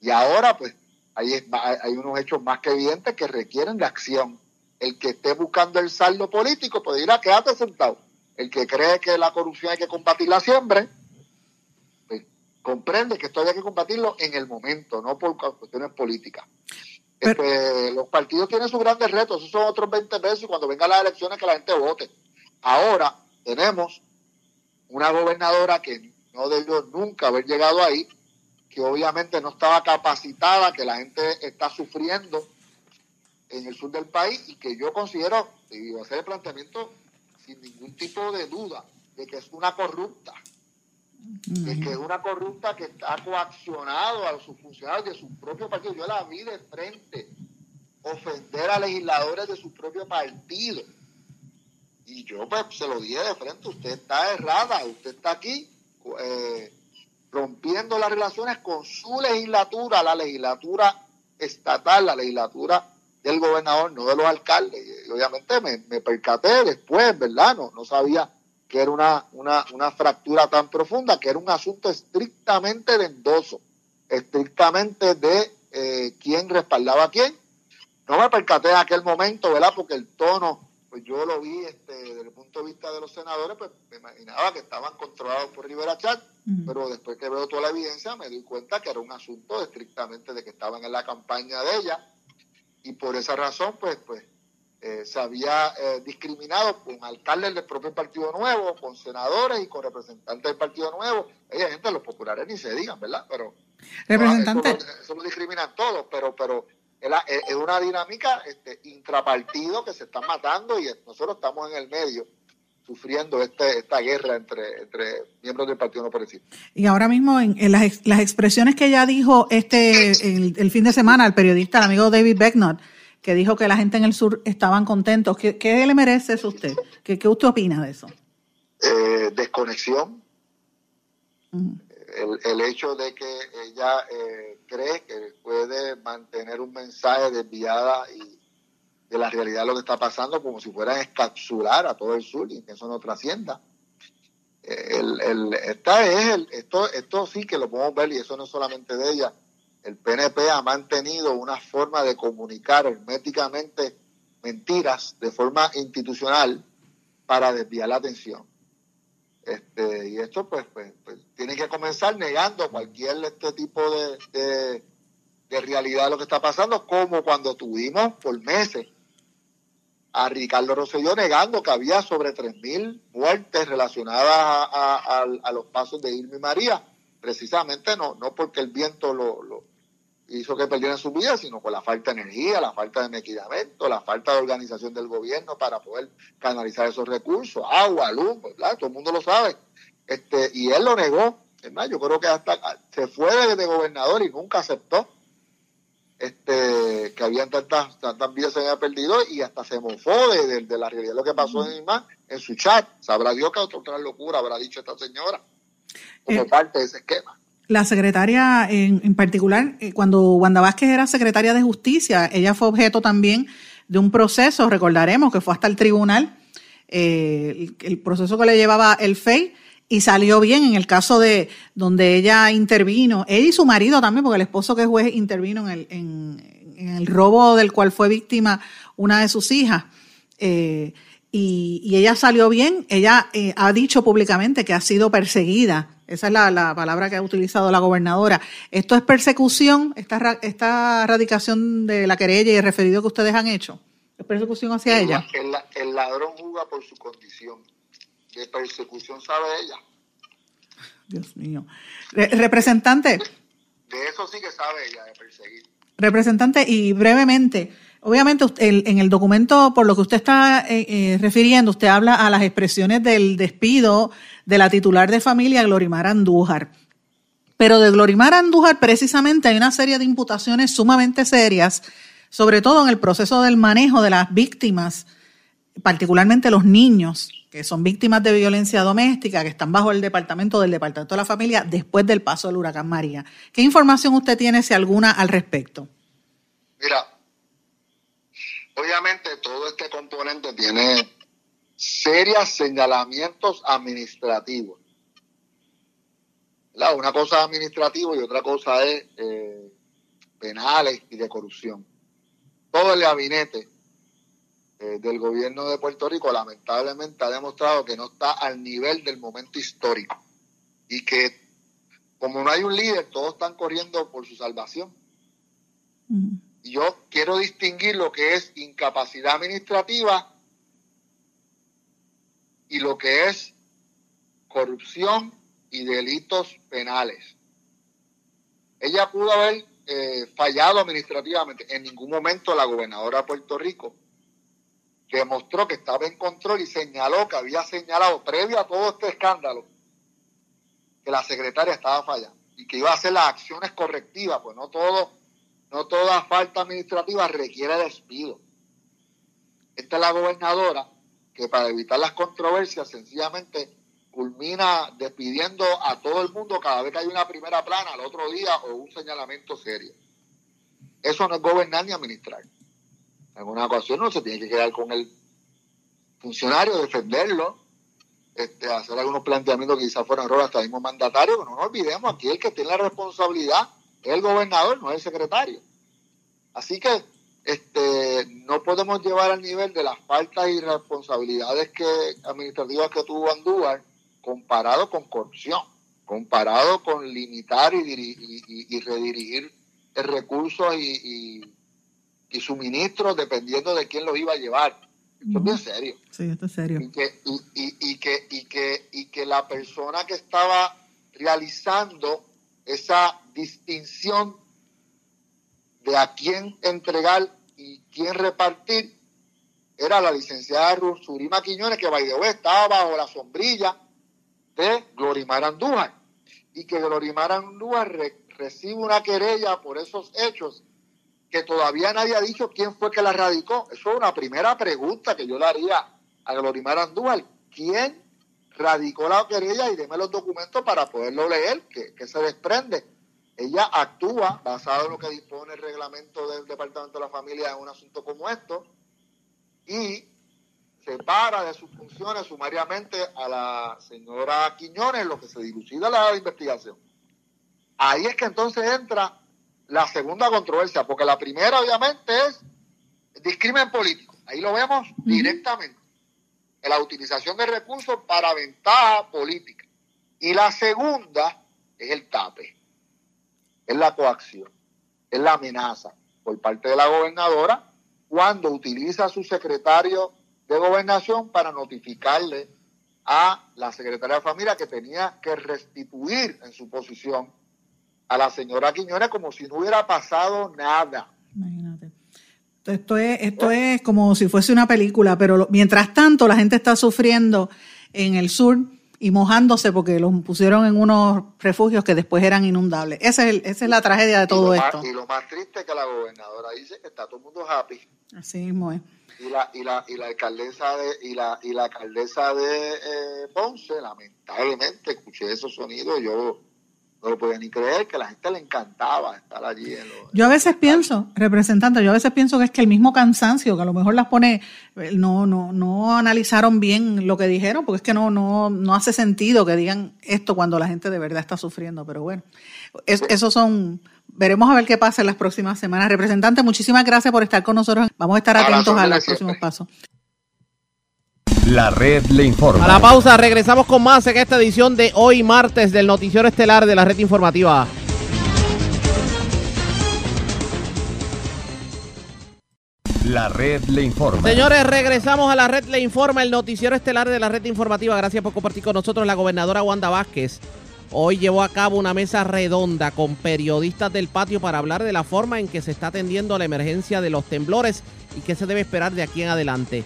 y ahora pues hay, es- hay hay unos hechos más que evidentes que requieren de acción. El que esté buscando el saldo político, pues dirá, quédate sentado. El que cree que la corrupción hay que combatirla siempre, pues, comprende que esto hay que combatirlo en el momento, no por cu- cuestiones políticas. Este, los partidos tienen sus grandes retos, esos son otros 20 pesos y cuando vengan las elecciones que la gente vote. Ahora tenemos una gobernadora que no debió nunca haber llegado ahí, que obviamente no estaba capacitada, que la gente está sufriendo en el sur del país y que yo considero, y voy a hacer el planteamiento sin ningún tipo de duda, de que es una corrupta, de que es una corrupta que ha coaccionado a sus funcionarios de su propio partido. Yo la vi de frente ofender a legisladores de su propio partido. Y yo pues se lo dije de frente, usted está errada, usted está aquí eh, rompiendo las relaciones con su legislatura, la legislatura estatal, la legislatura del gobernador, no de los alcaldes. Y obviamente me, me percaté después, ¿verdad? No, no sabía que era una, una, una fractura tan profunda, que era un asunto estrictamente de endoso, estrictamente de eh, quién respaldaba a quién. No me percaté en aquel momento, ¿verdad? Porque el tono, pues yo lo vi este, desde el punto de vista de los senadores, pues me imaginaba que estaban controlados por Rivera Chat, pero después que veo toda la evidencia me doy cuenta que era un asunto estrictamente de que estaban en la campaña de ella y por esa razón, pues, pues eh, se había eh, discriminado con alcaldes del propio Partido Nuevo, con senadores y con representantes del Partido Nuevo. Hay gente, los populares ni se digan, ¿verdad? Pero Representante. eso, lo- eso lo discriminan todos, pero, pero es, la- es- una dinámica este, intrapartido que se están matando y nosotros estamos en el medio sufriendo este, esta guerra entre, entre miembros del Partido No Progresista. Y ahora mismo en, en las, ex- las expresiones que ella dijo este el, el fin de semana al periodista, el amigo David Becknott, que dijo que la gente en el sur estaban contentos. ¿Qué, qué le merece eso a usted? ¿Qué, qué usted opina de eso? Eh, desconexión, el, el hecho de que ella eh, cree que puede mantener un mensaje desviada y de la realidad lo que está pasando como si fuera a encapsular a todo el sur y que eso no trascienda. El, el, esta es el, esto, esto sí que lo podemos ver y eso no es solamente de ella. El PNP ha mantenido una forma de comunicar herméticamente mentiras de forma institucional para desviar la atención. Este, y esto pues, pues, pues tiene que comenzar negando cualquier este tipo de, de, de realidad lo que está pasando, como cuando tuvimos por meses a Ricardo Rosselló negando que había sobre 3.000 muertes relacionadas a, a, los pasos de Irma y María. Precisamente no, no porque el viento lo, lo hizo que perdieran su vida, sino por la falta de energía, la falta de medicamento, la falta de organización del gobierno para poder canalizar esos recursos, agua, luz, ¿verdad? todo el mundo lo sabe. Este, y él lo negó. Es yo creo que hasta se fue de gobernador y nunca aceptó este, que habían tantas, tantas vidas se habían perdido y hasta se mofó de, de, la realidad de lo que pasó en Imán, en su chat. Sabrá Dios que otra locura habrá dicho esta señora como eh, parte de ese esquema. La secretaria en, en particular, eh, cuando Wanda Vázquez era secretaria de Justicia, ella fue objeto también de un proceso, recordaremos que fue hasta el tribunal, eh, el, el, proceso que le llevaba el FEI, y salió bien en el caso de donde ella intervino, ella y su marido también, porque el esposo que es juez intervino en el, en, en el robo del cual fue víctima una de sus hijas. Eh, y, y, ella salió bien, ella eh, ha dicho públicamente que ha sido perseguida. Esa es la, la, palabra que ha utilizado la gobernadora. Esto es persecución, esta, esta radicación de la querella y el referido que ustedes han hecho. ¿Es persecución hacia el, ella? El, el ladrón juga por su condición de persecución sabe ella. Dios mío. Re representante. De eso sí que sabe ella, de perseguir. Representante, y brevemente, obviamente el, en el documento, por lo que usted está eh, eh, refiriendo, usted habla a las expresiones del despido de la titular de familia, Glorimar Andújar. Pero de Glorimar Andújar, precisamente, hay una serie de imputaciones sumamente serias, sobre todo en el proceso del manejo de las víctimas, particularmente los niños que son víctimas de violencia doméstica, que están bajo el departamento del Departamento de la Familia después del paso del huracán María. ¿Qué información usted tiene, si alguna, al respecto? Mira, obviamente todo este componente tiene serios señalamientos administrativos. ¿verdad? Una cosa es administrativo y otra cosa es eh, penales y de corrupción. Todo el gabinete eh, del gobierno de Puerto Rico lamentablemente ha demostrado que no está al nivel del momento histórico y que como no hay un líder, todos están corriendo por su salvación. Y yo quiero distinguir lo que es incapacidad administrativa y lo que es corrupción y delitos penales. Ella pudo haber eh, fallado administrativamente. En ningún momento la gobernadora de Puerto Rico demostró que estaba en control y señaló que había señalado, previo a todo este escándalo, que la secretaria estaba fallando y que iba a hacer las acciones correctivas, pues no todo, no toda falta administrativa requiere despido. Esta es la gobernadora que para evitar las controversias sencillamente culmina despidiendo a todo el mundo cada vez que hay una primera plana al otro día o un señalamiento serio. Eso no es gobernar ni administrar en alguna ocasión no se tiene que quedar con el funcionario, defenderlo, este, hacer algunos planteamientos que quizás fueran errores hasta el mismo mandatario, pero no nos olvidemos, aquí el que tiene la responsabilidad es el gobernador, no es el secretario. Así que este, no podemos llevar al nivel de las faltas y responsabilidades que, administrativas que tuvo Andújar comparado con corrupción, comparado con limitar y, y, y, y redirigir el recurso y, y suministros dependiendo de quién los iba a llevar. Esto es bien serio. Sí, esto es serio. Y que, y, y, y, que, y, que, y que la persona que estaba realizando esa distinción de a quién entregar y quién repartir era la licenciada Surima Quiñones, que by estaba bajo la sombrilla de Glorimar Andújar. Y que Glorimar Andújar re, recibe una querella por esos hechos que todavía nadie ha dicho quién fue que la radicó. Eso es una primera pregunta que yo le haría a Glorimar Andújar. ¿Quién radicó la querella y deme los documentos para poderlo leer, que, que se desprende. Ella actúa basado en lo que dispone el reglamento del Departamento de la Familia en un asunto como esto y separa de sus funciones sumariamente a la señora Quiñones, lo que se dilucida la investigación. Ahí es que entonces entra la segunda controversia, porque la primera obviamente es discrimen político. Ahí lo vemos directamente. En la utilización de recursos para ventaja política. Y la segunda es el tape, es la coacción, es la amenaza por parte de la gobernadora cuando utiliza a su secretario de gobernación para notificarle a la secretaria de familia que tenía que restituir en su posición a la señora Quiñones como si no hubiera pasado nada. Imagínate. Esto es, esto es como si fuese una película, pero lo- mientras tanto la gente está sufriendo en el sur y mojándose porque los pusieron en unos refugios que después eran inundables. Esa es, el- esa es la tragedia de todo y esto. Más, y lo más triste es que la gobernadora dice que está todo el mundo happy. Así mismo es. Y la, y la, y la alcaldesa de, y la, y la alcaldesa de eh, Ponce, lamentablemente, escuché esos sonidos, yo no lo podía ni creer, que a la gente le encantaba estar allí en los, Yo a veces pienso, representante, yo a veces pienso que es que el mismo cansancio, que a lo mejor las pone, eh, no, no, no analizaron bien lo que dijeron, porque es que no, no, no hace sentido que digan esto cuando la gente de verdad está sufriendo. Pero bueno, es- esos son, veremos a ver qué pasa en las próximas semanas. Representante, muchísimas gracias por estar con nosotros. Vamos a estar atentos a los próximos pasos. La red le informa. A la pausa, regresamos con más en esta edición de hoy martes del Noticiero Estelar de la Red Informativa. La red le informa. Señores, regresamos a la red Le Informa, el noticiero estelar de la red informativa. Gracias por compartir con nosotros la gobernadora Wanda Vázquez. Hoy llevó a cabo una mesa redonda con periodistas del patio para hablar de la forma en que se está atendiendo la emergencia de los temblores y qué se debe esperar de aquí en adelante.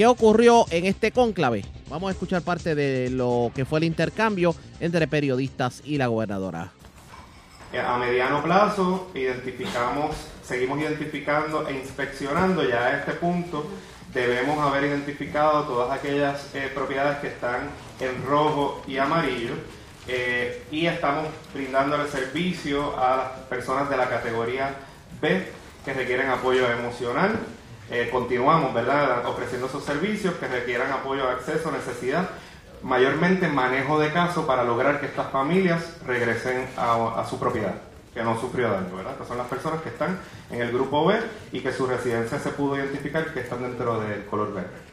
¿Qué ocurrió en este cónclave? Vamos a escuchar parte de lo que fue el intercambio entre periodistas y la gobernadora. A mediano plazo identificamos, seguimos identificando e inspeccionando ya a este punto. Debemos haber identificado todas aquellas eh, propiedades que están en rojo y amarillo eh, y estamos brindándole servicio a las personas de la categoría B que requieren apoyo emocional. Eh, continuamos, ¿verdad?, ofreciendo esos servicios que requieran apoyo, acceso, necesidad mayormente manejo de caso para lograr que estas familias regresen a, su propiedad, que no sufrió daño, ¿verdad? Que son las personas que están en el grupo B y que su residencia se pudo identificar que están dentro del color verde.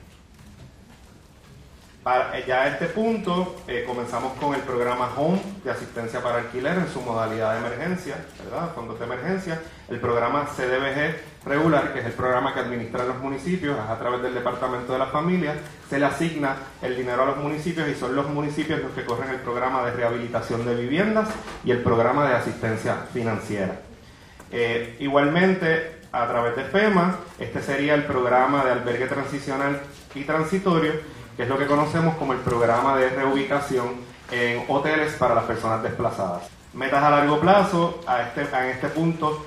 Eh, ya a este punto eh, comenzamos con el programa Home de asistencia para alquiler en su modalidad de emergencia, ¿verdad? Fondos de emergencia. El programa CDBG regular, que es el programa que administran los municipios, a través del Departamento de la Familia, se le asigna el dinero a los municipios y son los municipios los que corren el programa de rehabilitación de viviendas y el programa de asistencia financiera. Eh, igualmente, a través de FEMA, este sería el programa de albergue transicional y transitorio, que es lo que conocemos como el programa de reubicación en hoteles para las personas desplazadas. Metas a largo plazo, a este, a este punto,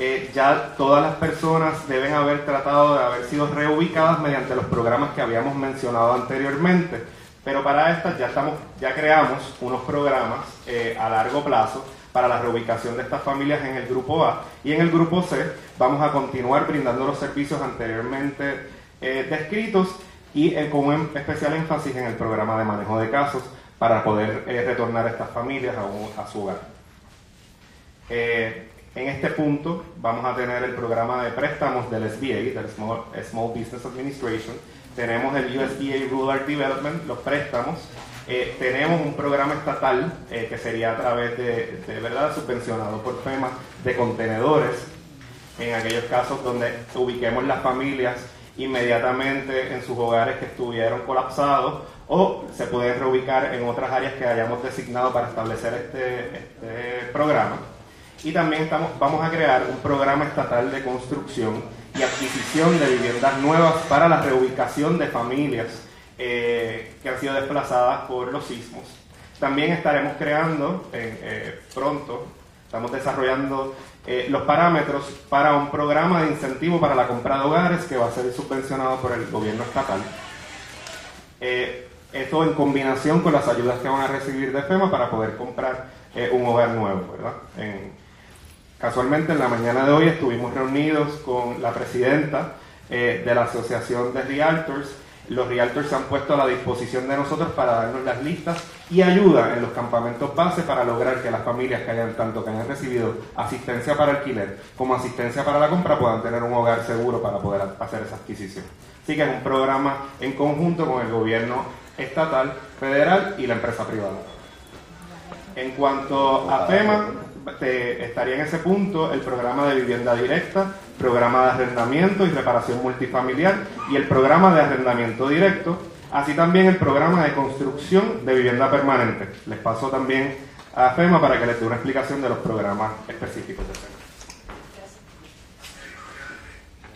eh, ya todas las personas deben haber tratado de haber sido reubicadas mediante los programas que habíamos mencionado anteriormente. Pero para estas ya, estamos, ya creamos unos programas eh, a largo plazo para la reubicación de estas familias en el grupo A y en el grupo C vamos a continuar brindando los servicios anteriormente eh, descritos y eh, con un especial énfasis en el programa de manejo de casos para poder eh, retornar a estas familias a, su hogar. En este punto vamos a tener el programa de préstamos del SBA, del Small, Business Administration. Tenemos el USDA Rural Development, los préstamos. Eh, tenemos un programa estatal eh, que sería a través de, de verdad subvencionado por FEMA de contenedores en aquellos casos donde ubiquemos las familias inmediatamente en sus hogares que estuvieron colapsados o se pueden reubicar en otras áreas que hayamos designado para establecer este, este programa. Y también estamos, vamos a crear un programa estatal de construcción y adquisición de viviendas nuevas para la reubicación de familias eh, que han sido desplazadas por los sismos. También estaremos creando eh, eh, pronto, estamos desarrollando los parámetros para un programa de incentivo para la compra de hogares que va a ser subvencionado por el gobierno estatal. Esto en combinación con las ayudas que van a recibir de FEMA para poder comprar un hogar nuevo, ¿verdad? Casualmente en la mañana de hoy estuvimos reunidos con la presidenta eh, de la Asociación de Realtors. Los Realtors se han puesto a la disposición de nosotros para darnos las listas y ayuda en los campamentos base para lograr que las familias que hayan tanto que hayan recibido asistencia para alquiler como asistencia para la compra puedan tener un hogar seguro para poder hacer esa adquisición. Así que es un programa en conjunto con el gobierno estatal, federal y la empresa privada. En cuanto a FEMA, estaría en ese punto el programa de vivienda directa, programa de arrendamiento y reparación multifamiliar y el programa de arrendamiento directo, así también el programa de construcción de vivienda permanente. Les paso también a FEMA para que les dé una explicación de los programas específicos de FEMA.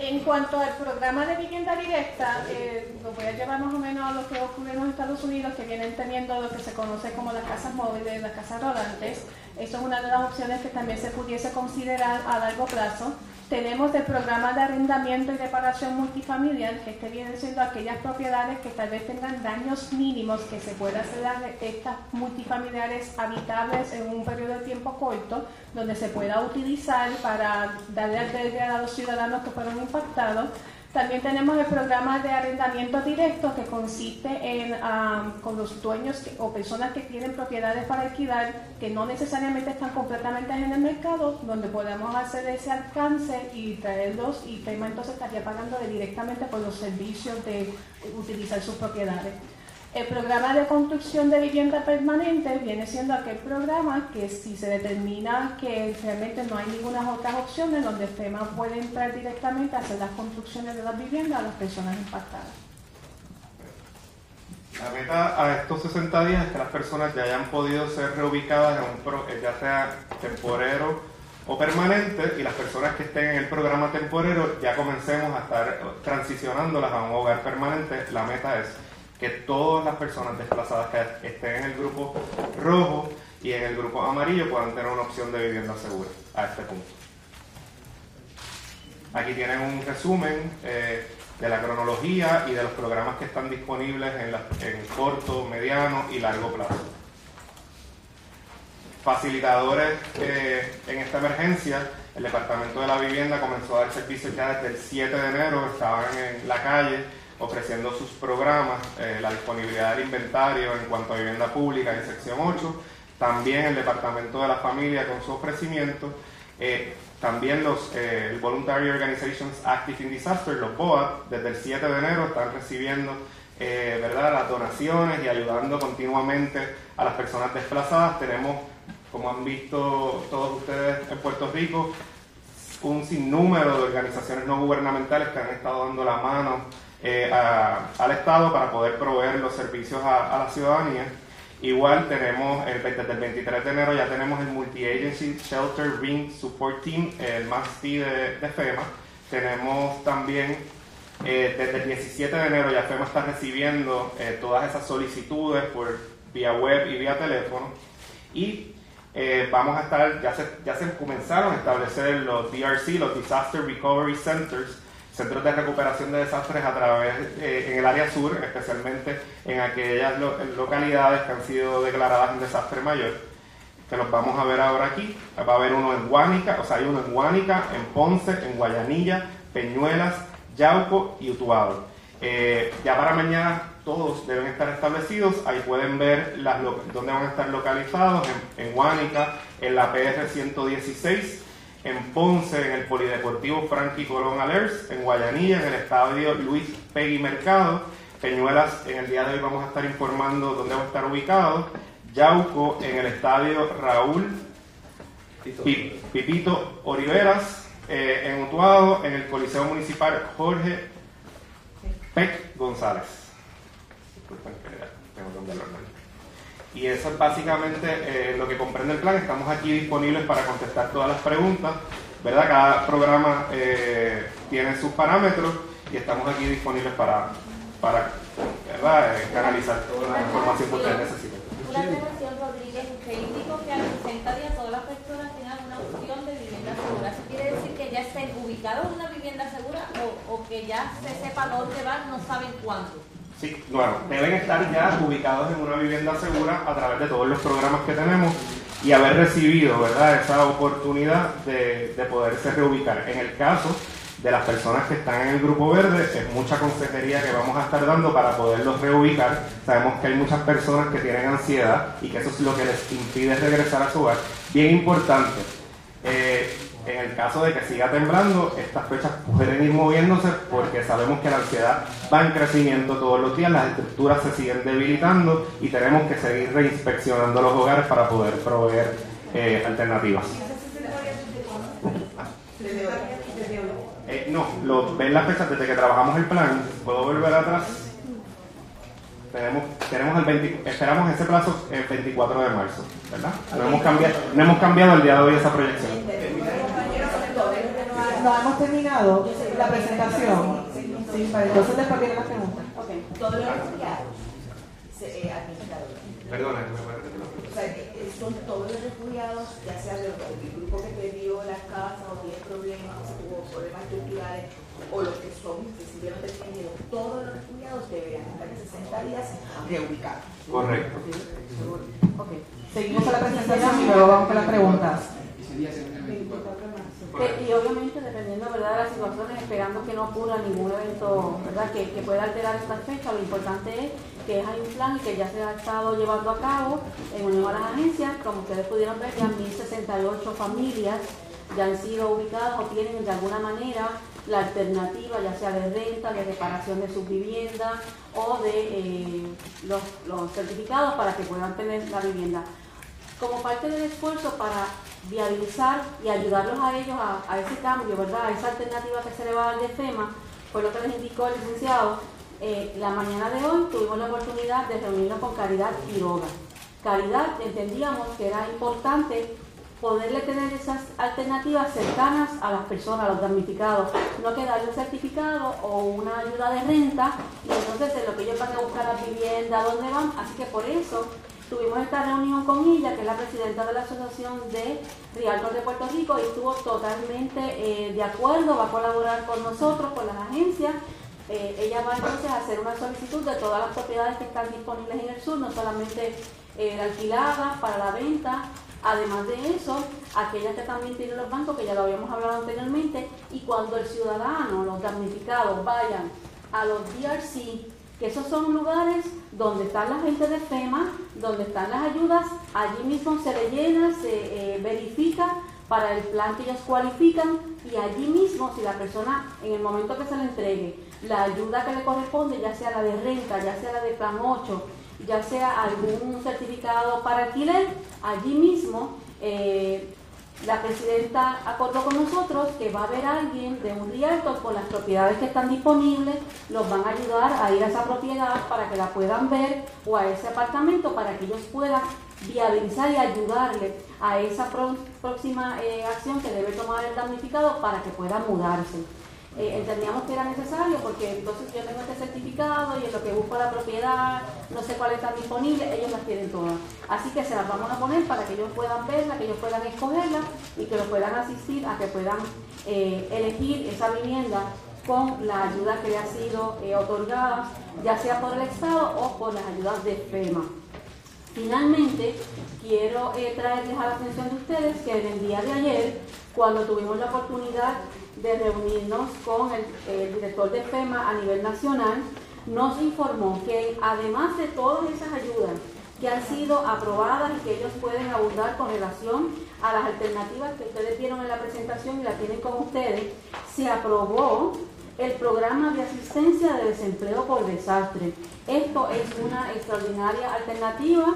En cuanto al programa de vivienda directa, eh, voy a llevar más o menos a lo que ocurre en los Estados Unidos, que vienen teniendo lo que se conoce como las casas móviles, las casas rodantes. Eso es una de las opciones que también se pudiese considerar a largo plazo. Tenemos el programa de arrendamiento y reparación multifamiliar, que este viene siendo aquellas propiedades que tal vez tengan daños mínimos que se pueda hacer estas multifamiliares habitables en un periodo de tiempo corto, donde se pueda utilizar para darle albergue a los ciudadanos que fueron impactados también tenemos el programa de arrendamiento directo que consiste en con los dueños o personas que tienen propiedades para alquilar que no necesariamente están completamente en el mercado, donde podemos hacer ese alcance y traerlos y FEMA entonces estaría pagando directamente por los servicios de utilizar sus propiedades. El programa de construcción de vivienda permanente viene siendo aquel programa que si se determina que realmente no hay ninguna otras opciones, donde FEMA puede entrar directamente a hacer las construcciones de las viviendas a las personas impactadas. La meta a estos 60 días es que las personas ya hayan podido ser reubicadas en un pro, ya sea temporero o permanente y las personas que estén en el programa temporero ya comencemos a estar transicionándolas a un hogar permanente. La meta es que todas las personas desplazadas que estén en el grupo rojo y en el grupo amarillo puedan tener una opción de vivienda segura a este punto. Aquí tienen un resumen eh, de la cronología y de los programas que están disponibles en, corto, mediano y largo plazo. Facilitadores eh, en esta emergencia, el Departamento de la Vivienda comenzó a dar servicio ya desde el 7 de enero, estaban en la calle ofreciendo sus programas, eh, la disponibilidad del inventario en cuanto a vivienda pública en sección 8, también el Departamento de la Familia con su ofrecimiento, eh, también los eh, Voluntary Organizations Active in Disaster, los BOA, desde el 7 de enero están recibiendo ¿verdad? las donaciones y ayudando continuamente a las personas desplazadas. Tenemos, como han visto todos ustedes en Puerto Rico, un sinnúmero de organizaciones no gubernamentales que han estado dando la mano eh, al Estado para poder proveer los servicios a, la ciudadanía. Igual tenemos, el, desde el 23 de enero ya tenemos el Multi-Agency Shelter Ring Support Team, el MASTI de, de FEMA. Tenemos también, eh, desde el 17 de enero ya FEMA está recibiendo eh, todas esas solicitudes por vía web y vía teléfono. Y vamos a estar, ya se, ya se comenzaron a establecer los DRC, los Disaster Recovery Centers, centros de recuperación de desastres a través eh, en el área sur, especialmente en aquellas localidades que han sido declaradas en desastre mayor, que los vamos a ver ahora aquí. Va a haber uno en Guánica, o sea, hay uno en Guánica, en Ponce, en Guayanilla, Peñuelas, Yauco y Utuado. Eh, ya para mañana todos deben estar establecidos, ahí pueden ver las, dónde van a estar localizados, en, en Guánica, en la PR 116, en Ponce, en el Polideportivo Frankie Colón Alers, en Guayanilla, en el Estadio Luis Pegui Mercado, Peñuelas, en el día de hoy vamos a estar informando dónde va a estar ubicado, Yauco, en el Estadio Raúl Pipito Oliveras, eh, en Utuado, en el Coliseo Municipal Jorge Peck González. Y eso es básicamente eh, lo que comprende el plan. Estamos aquí disponibles para contestar todas las preguntas. ¿verdad? Cada programa eh, tiene sus parámetros y estamos aquí disponibles para, para ¿verdad? Eh, canalizar toda la información que ustedes necesiten. Una aclaración, Rodríguez, usted indicó que a los 60 días todas las personas tengan una opción de vivienda segura. ¿Eso quiere decir que ya estén ubicados en una vivienda segura o, o que ya se sepa dónde van, no saben cuándo? Bueno, deben estar ya ubicados en una vivienda segura a través de todos los programas que tenemos y haber recibido, ¿verdad?, esa oportunidad de, de poderse reubicar. En el caso de las personas que están en el grupo verde, es mucha consejería que vamos a estar dando para poderlos reubicar. Sabemos que hay muchas personas que tienen ansiedad y que eso es lo que les impide regresar a su hogar. Bien importante, eh, en el caso de que siga temblando, estas fechas pueden ir moviéndose porque sabemos que la ansiedad va en crecimiento todos los días, las estructuras se siguen debilitando y tenemos que seguir reinspeccionando los hogares para poder proveer eh, alternativas. Eh, no, lo, ven las fechas desde que trabajamos el plan. ¿Puedo volver atrás? Tenemos, tenemos el 20 esperamos ese plazo el 24 de marzo, ¿verdad? No hemos cambiado, no hemos cambiado el día de hoy esa proyección. No hemos terminado la presentación. Sí, para entonces después viene la pregunta. Ok, todos los refugiados eh, administradores. Perdona. O sea, que eh, son todos los refugiados, ya sea del grupo que perdió las casas o tiene problemas, o tuvo problemas estructurales, o los que son sencillamente tienen miedo, todos los refugiados deberían estar en 60 días reubicados. Correcto. Ok, seguimos a la presentación y luego vamos con las preguntas. Que- y obviamente dependiendo ¿verdad? de las situaciones, esperando que no ocurra ningún evento ¿verdad? Que, que pueda alterar esta fecha, lo importante es que hay un plan y que ya se ha estado llevando a cabo en unión a las agencias, como ustedes pudieron ver, ya 1.068 familias ya han sido ubicadas o tienen de alguna manera la alternativa, ya sea de renta, de reparación de sus viviendas o de eh, los, los certificados para que puedan tener la vivienda como parte del esfuerzo para viabilizar y ayudarlos a ellos a, ese cambio, ¿verdad? A esa alternativa que se le va a dar de FEMA, fue lo que les indicó el licenciado. eh, la mañana de hoy tuvimos la oportunidad de reunirnos con Caridad Quiroga. Caridad entendíamos que era importante poderle tener esas alternativas cercanas a las personas, a los damnificados, no que darle un certificado o una ayuda de renta y entonces de lo que ellos van a buscar la vivienda, dónde van, así que por eso tuvimos esta reunión con ella, que es la presidenta de la Asociación de Realtor de Puerto Rico, y estuvo totalmente eh, de acuerdo, va a colaborar con nosotros, con las agencias. Eh, ella va entonces a hacer una solicitud de todas las propiedades que están disponibles en el sur, no solamente eh, alquiladas para la venta, además de eso, aquellas que también tienen los bancos, que ya lo habíamos hablado anteriormente, y cuando el ciudadano, los damnificados, vayan a los DRC, que esos son lugares donde están la gente de FEMA, donde están las ayudas, allí mismo se le llena, se eh, verifica para el plan que ellos cualifican y allí mismo si la persona en el momento que se le entregue la ayuda que le corresponde, ya sea la de renta, ya sea la de plan 8, ya sea algún certificado para alquiler, allí mismo eh, la presidenta acordó con nosotros que va a haber alguien de un realtor con las propiedades que están disponibles, los van a ayudar a ir a esa propiedad para que la puedan ver o a ese apartamento para que ellos puedan viabilizar y ayudarle a esa próxima eh, acción que debe tomar el damnificado para que pueda mudarse. Eh, entendíamos que era necesario porque entonces yo tengo este certificado y en lo que busco la propiedad, no sé cuáles están disponibles, ellos las tienen todas. Así que se las vamos a poner para que ellos puedan verla, que ellos puedan escogerla y que los puedan asistir a que puedan eh, elegir esa vivienda con la ayuda que le ha sido eh, otorgada, ya sea por el Estado o por las ayudas de FEMA. Finalmente, quiero traerles a la atención de ustedes que en el día de ayer, cuando tuvimos la oportunidad de reunirnos con el, el director de FEMA a nivel nacional, nos informó que además de todas esas ayudas que han sido aprobadas y que ellos pueden abundar con relación a las alternativas que ustedes vieron en la presentación y la tienen con ustedes, se aprobó el programa de asistencia de desempleo por desastre. Esto es una extraordinaria alternativa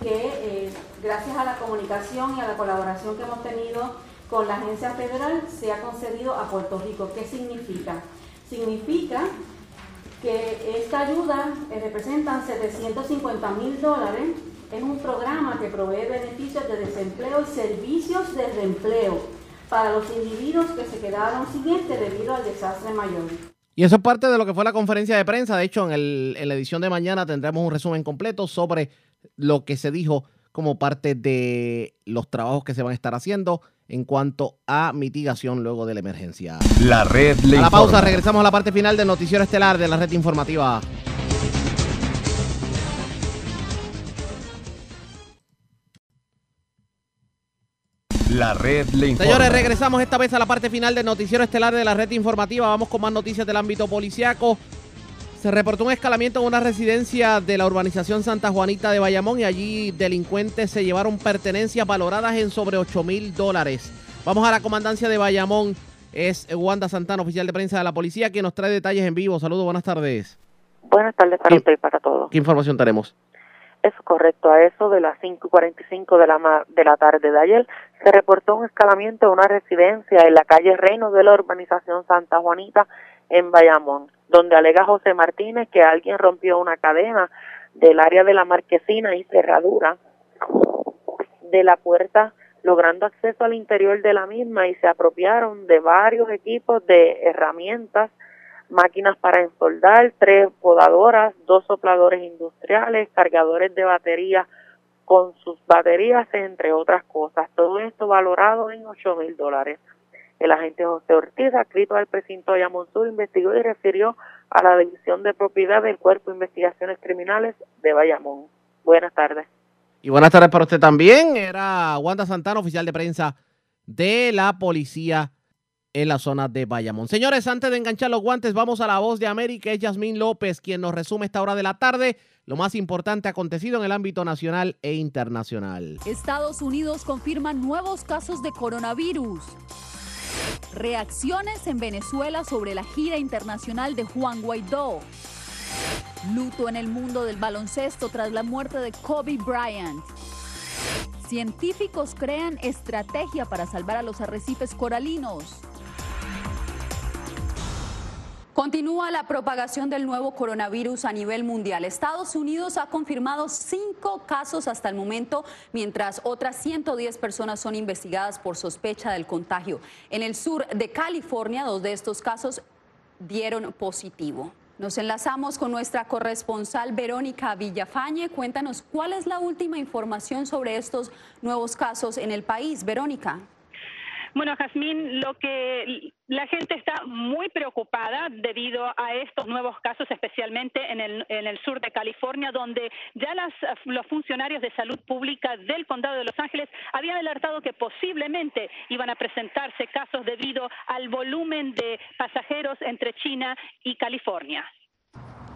que eh, gracias a la comunicación y a la colaboración que hemos tenido con la agencia federal se ha concedido a Puerto Rico. ¿Qué significa? Significa que esta ayuda eh, representan 750 mil dólares. Es un programa que provee beneficios de desempleo y servicios de reempleo para los individuos que se quedaron sin este debido al desastre mayor. Y eso es parte de lo que fue la conferencia de prensa. De hecho, en, el- en la edición de mañana tendremos un resumen completo sobre lo que se dijo como parte de los trabajos que se van a estar haciendo en cuanto a mitigación luego de la emergencia. La red le A la pausa, regresamos a la parte final del Noticiero Estelar de la red informativa. La red le informa. Señores, regresamos esta vez a la parte final del Noticiero Estelar de la red informativa. Vamos con más noticias del ámbito policiaco. Se reportó un escalamiento en una residencia de la urbanización Santa Juanita de Bayamón y allí delincuentes se llevaron pertenencias valoradas en sobre 8 mil dólares. Vamos a la comandancia de Bayamón. Es Wanda Santana, oficial de prensa de la policía, quien nos trae detalles en vivo. Saludos, buenas tardes. Buenas tardes para usted y para todos. ¿Qué información tenemos? Es correcto, a eso de las 5.45 de la, de la tarde de ayer se reportó un escalamiento de una residencia en la calle Reino de la urbanización Santa Juanita en Bayamón, donde alega José Martínez que alguien rompió una cadena del área de la marquesina y cerradura de la puerta, logrando acceso al interior de la misma y se apropiaron de varios equipos de herramientas máquinas para ensoldar, tres podadoras, dos sopladores industriales, cargadores de batería con sus baterías, entre otras cosas. Todo esto valorado en 8 mil dólares. El agente José Ortiz, adscrito al precinto de Bayamón Sur, investigó y refirió a la División de Propiedad del Cuerpo de Investigaciones Criminales de Bayamón. Buenas tardes. Y buenas tardes para usted también. Era Wanda Santana, oficial de prensa de la policía en la zona de Bayamón. Señores, antes de enganchar los guantes, vamos a la voz de América. Es Yasmín López quien nos resume esta hora de la tarde lo más importante acontecido en el ámbito nacional e internacional. Estados Unidos confirma nuevos casos de coronavirus. Reacciones en Venezuela sobre la gira internacional de Juan Guaidó. Luto en el mundo del baloncesto tras la muerte de Kobe Bryant. Científicos crean estrategia para salvar a los arrecifes coralinos. Continúa la propagación del nuevo coronavirus a nivel mundial. Estados Unidos ha confirmado cinco casos hasta el momento, mientras otras 110 personas son investigadas por sospecha del contagio. En el sur de California, dos de estos casos dieron positivo. Nos enlazamos con nuestra corresponsal Verónica Villafañe. Cuéntanos cuál es la última información sobre estos nuevos casos en el país. Verónica. Bueno, Jazmín, lo que la gente está muy preocupada debido a estos nuevos casos, especialmente en el, en el sur de California, donde ya las, los funcionarios de salud pública del condado de Los Ángeles habían alertado que posiblemente iban a presentarse casos debido al volumen de pasajeros entre China y California.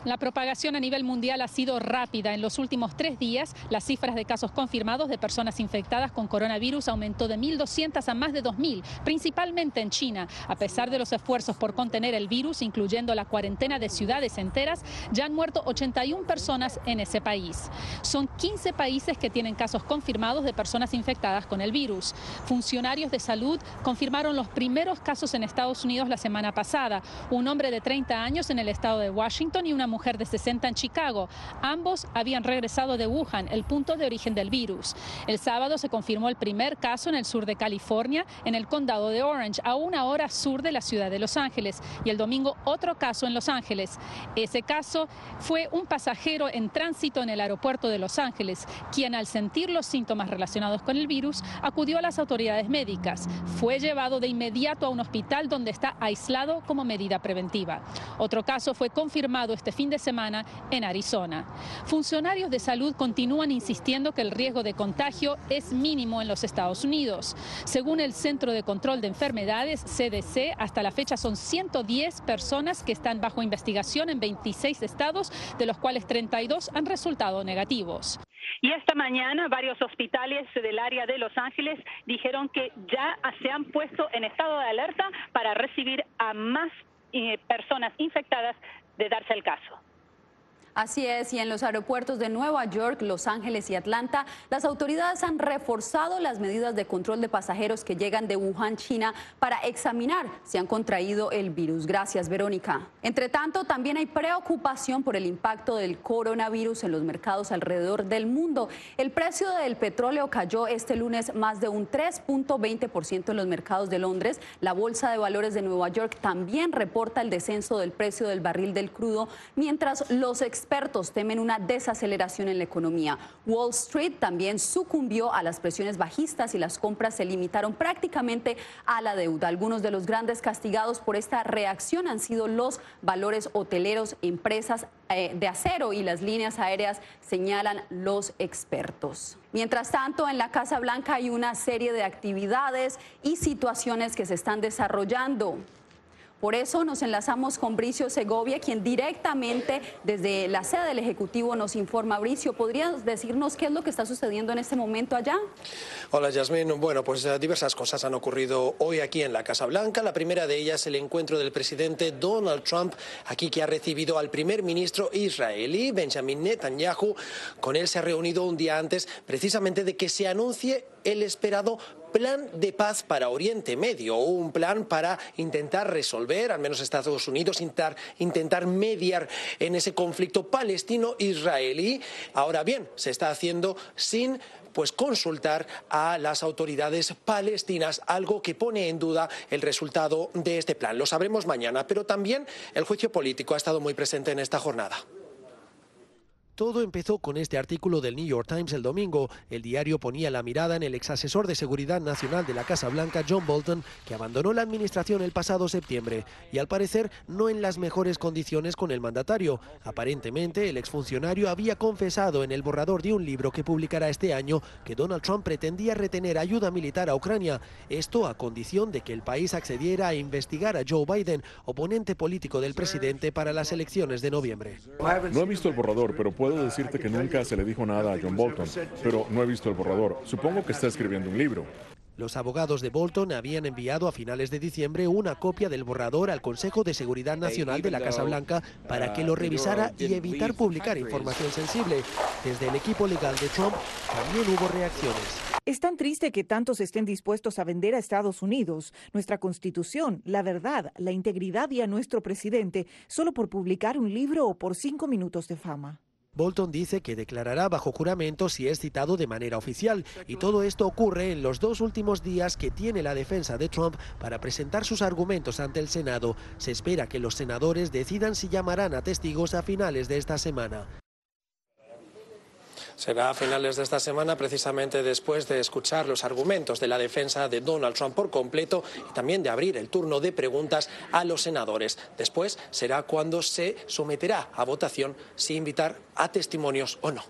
La propagación a nivel mundial ha sido rápida. En los últimos tres días, las cifras de casos confirmados de personas infectadas con coronavirus aumentó de 1.200 a más de 2.000, principalmente en China. A pesar de los esfuerzos por contener el virus, incluyendo la cuarentena de ciudades enteras, ya han muerto 81 personas en ese país. Son 15 países que tienen casos confirmados de personas infectadas con el virus. Funcionarios de salud confirmaron los primeros casos en Estados Unidos la semana pasada. Un hombre de 30 años en el estado de Washington y una mujer de 60 en Chicago. Ambos habían regresado de Wuhan, el punto de origen del virus. El sábado se confirmó el primer caso en el sur de California, en el condado de Orange, a una hora sur de la ciudad de Los Ángeles. Y el domingo otro caso en Los Ángeles. Ese caso fue un pasajero en tránsito en el aeropuerto de Los Ángeles, quien al sentir los síntomas relacionados con el virus acudió a las autoridades médicas. Fue llevado de inmediato a un hospital donde está aislado como medida preventiva. Otro caso fue confirmado este fin de semana en Arizona. Funcionarios de salud continúan insistiendo que el riesgo de contagio es mínimo en los Estados Unidos. Según el Centro de Control de Enfermedades, CDC, hasta la fecha son 110 personas que están bajo investigación en 26 estados, de los cuales 32 han resultado negativos. Y esta mañana varios hospitales del área de Los Ángeles dijeron que ya se han puesto en estado de alerta para recibir a más eh, personas infectadas de darse el caso. Así es, y en los aeropuertos de Nueva York, Los Ángeles y Atlanta, las autoridades han reforzado las medidas de control de pasajeros que llegan de Wuhan, China, para examinar si han contraído el virus. Gracias, Verónica. Entre tanto, también hay preocupación por el impacto del coronavirus en los mercados alrededor del mundo. El precio del petróleo cayó este lunes más de un 3.20% en los mercados de Londres. La Bolsa de Valores de Nueva York también reporta el descenso del precio del barril del crudo, mientras los expertos temen una desaceleración en la economía. Wall Street también sucumbió a las presiones bajistas y las compras se limitaron prácticamente a la deuda. Algunos de los grandes castigados por esta reacción han sido los valores hoteleros, empresas eh, de acero y las líneas aéreas, señalan los expertos. Mientras tanto, en la Casa Blanca hay una serie de actividades y situaciones que se están desarrollando. Por eso nos enlazamos con Bricio Segovia, quien directamente desde la sede del Ejecutivo nos informa. Bricio, ¿podrías decirnos qué es lo que está sucediendo en este momento allá? Hola, Yasmin. Bueno, pues eh, diversas cosas han ocurrido hoy aquí en la Casa Blanca. La primera de ellas, el encuentro del presidente Donald Trump, aquí que ha recibido al primer ministro israelí, Benjamin Netanyahu. Con él se ha reunido un día antes precisamente de que se anuncie el esperado plan de paz para Oriente Medio, un plan para intentar resolver, al menos Estados Unidos, intentar, intentar mediar en ese conflicto palestino-israelí. Ahora bien, se está haciendo sin pues consultar a las autoridades palestinas, algo que pone en duda el resultado de este plan. Lo sabremos mañana, pero también el juicio político ha estado muy presente en esta jornada. Todo empezó con este artículo del New York Times el domingo. El diario ponía la mirada en el ex asesor de seguridad nacional de la Casa Blanca, John Bolton, que abandonó la administración el pasado septiembre y al parecer no en las mejores condiciones con el mandatario. Aparentemente, el exfuncionario había confesado en el borrador de un libro que publicará este año que Donald Trump pretendía retener ayuda militar a Ucrania. Esto a condición de que el país accediera a investigar a Joe Biden, oponente político del presidente para las elecciones de noviembre. No he visto el borrador, pero decirte que nunca se le dijo nada a John Bolton, pero no he visto el borrador. Supongo que está escribiendo un libro. Los abogados de Bolton habían enviado a finales de diciembre una copia del borrador al Consejo de Seguridad Nacional de la Casa Blanca para que lo revisara y evitar publicar información sensible. Desde el equipo legal de Trump también hubo reacciones. Es tan triste que tantos estén dispuestos a vender a Estados Unidos, nuestra constitución, la verdad, la integridad y a nuestro presidente solo por publicar un libro o por cinco minutos de fama. Bolton dice que declarará bajo juramento si es citado de manera oficial y todo esto ocurre en los dos últimos días que tiene la defensa de Trump para presentar sus argumentos ante el Senado. Se espera que los senadores decidan si llamarán a testigos a finales de esta semana. Será a finales de esta semana, precisamente después de escuchar los argumentos de la defensa de Donald Trump por completo y también de abrir el turno de preguntas a los senadores. Después será cuando se someterá a votación si invitar a testimonios o no.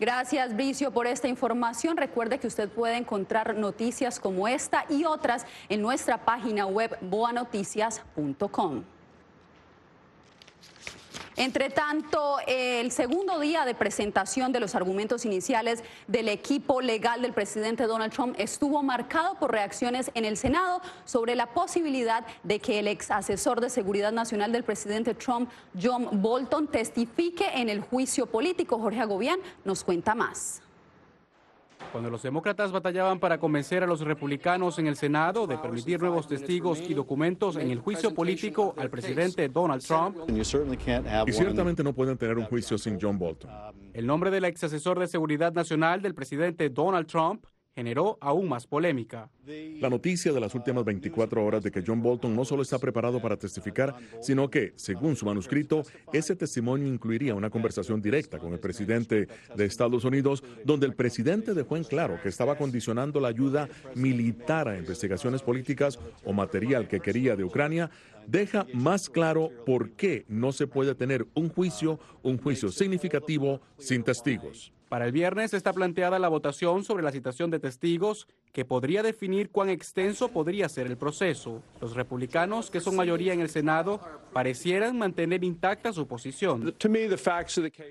Gracias, Bricio, por esta información. Recuerde que usted puede encontrar noticias como esta y otras en nuestra página web boanoticias.com. Entre tanto, el segundo día de presentación de los argumentos iniciales del equipo legal del presidente Donald Trump estuvo marcado por reacciones en el Senado sobre la posibilidad de que el ex asesor de seguridad nacional del presidente Trump, John Bolton, testifique en el juicio político. Jorge Agobián nos cuenta más. Cuando los demócratas batallaban para convencer a los republicanos en el Senado de permitir nuevos testigos y documentos en el juicio político al presidente Donald Trump, Y ciertamente no pueden tener un juicio sin John Bolton. el nombre del ex asesor de seguridad nacional del presidente Donald Trump generó aún más polémica. La noticia de las últimas 24 horas de que John Bolton no solo está preparado para testificar, sino que, según su manuscrito, ese testimonio incluiría una conversación directa con el presidente de Estados Unidos, donde el presidente dejó en claro que estaba condicionando la ayuda militar a investigaciones políticas o material que quería de Ucrania, deja más claro por qué no se puede tener un juicio, un juicio significativo sin testigos. Para el viernes está planteada la votación sobre la citación de testigos que podría definir cuán extenso podría ser el proceso. Los republicanos, que son mayoría en el Senado, parecieran mantener intacta su posición.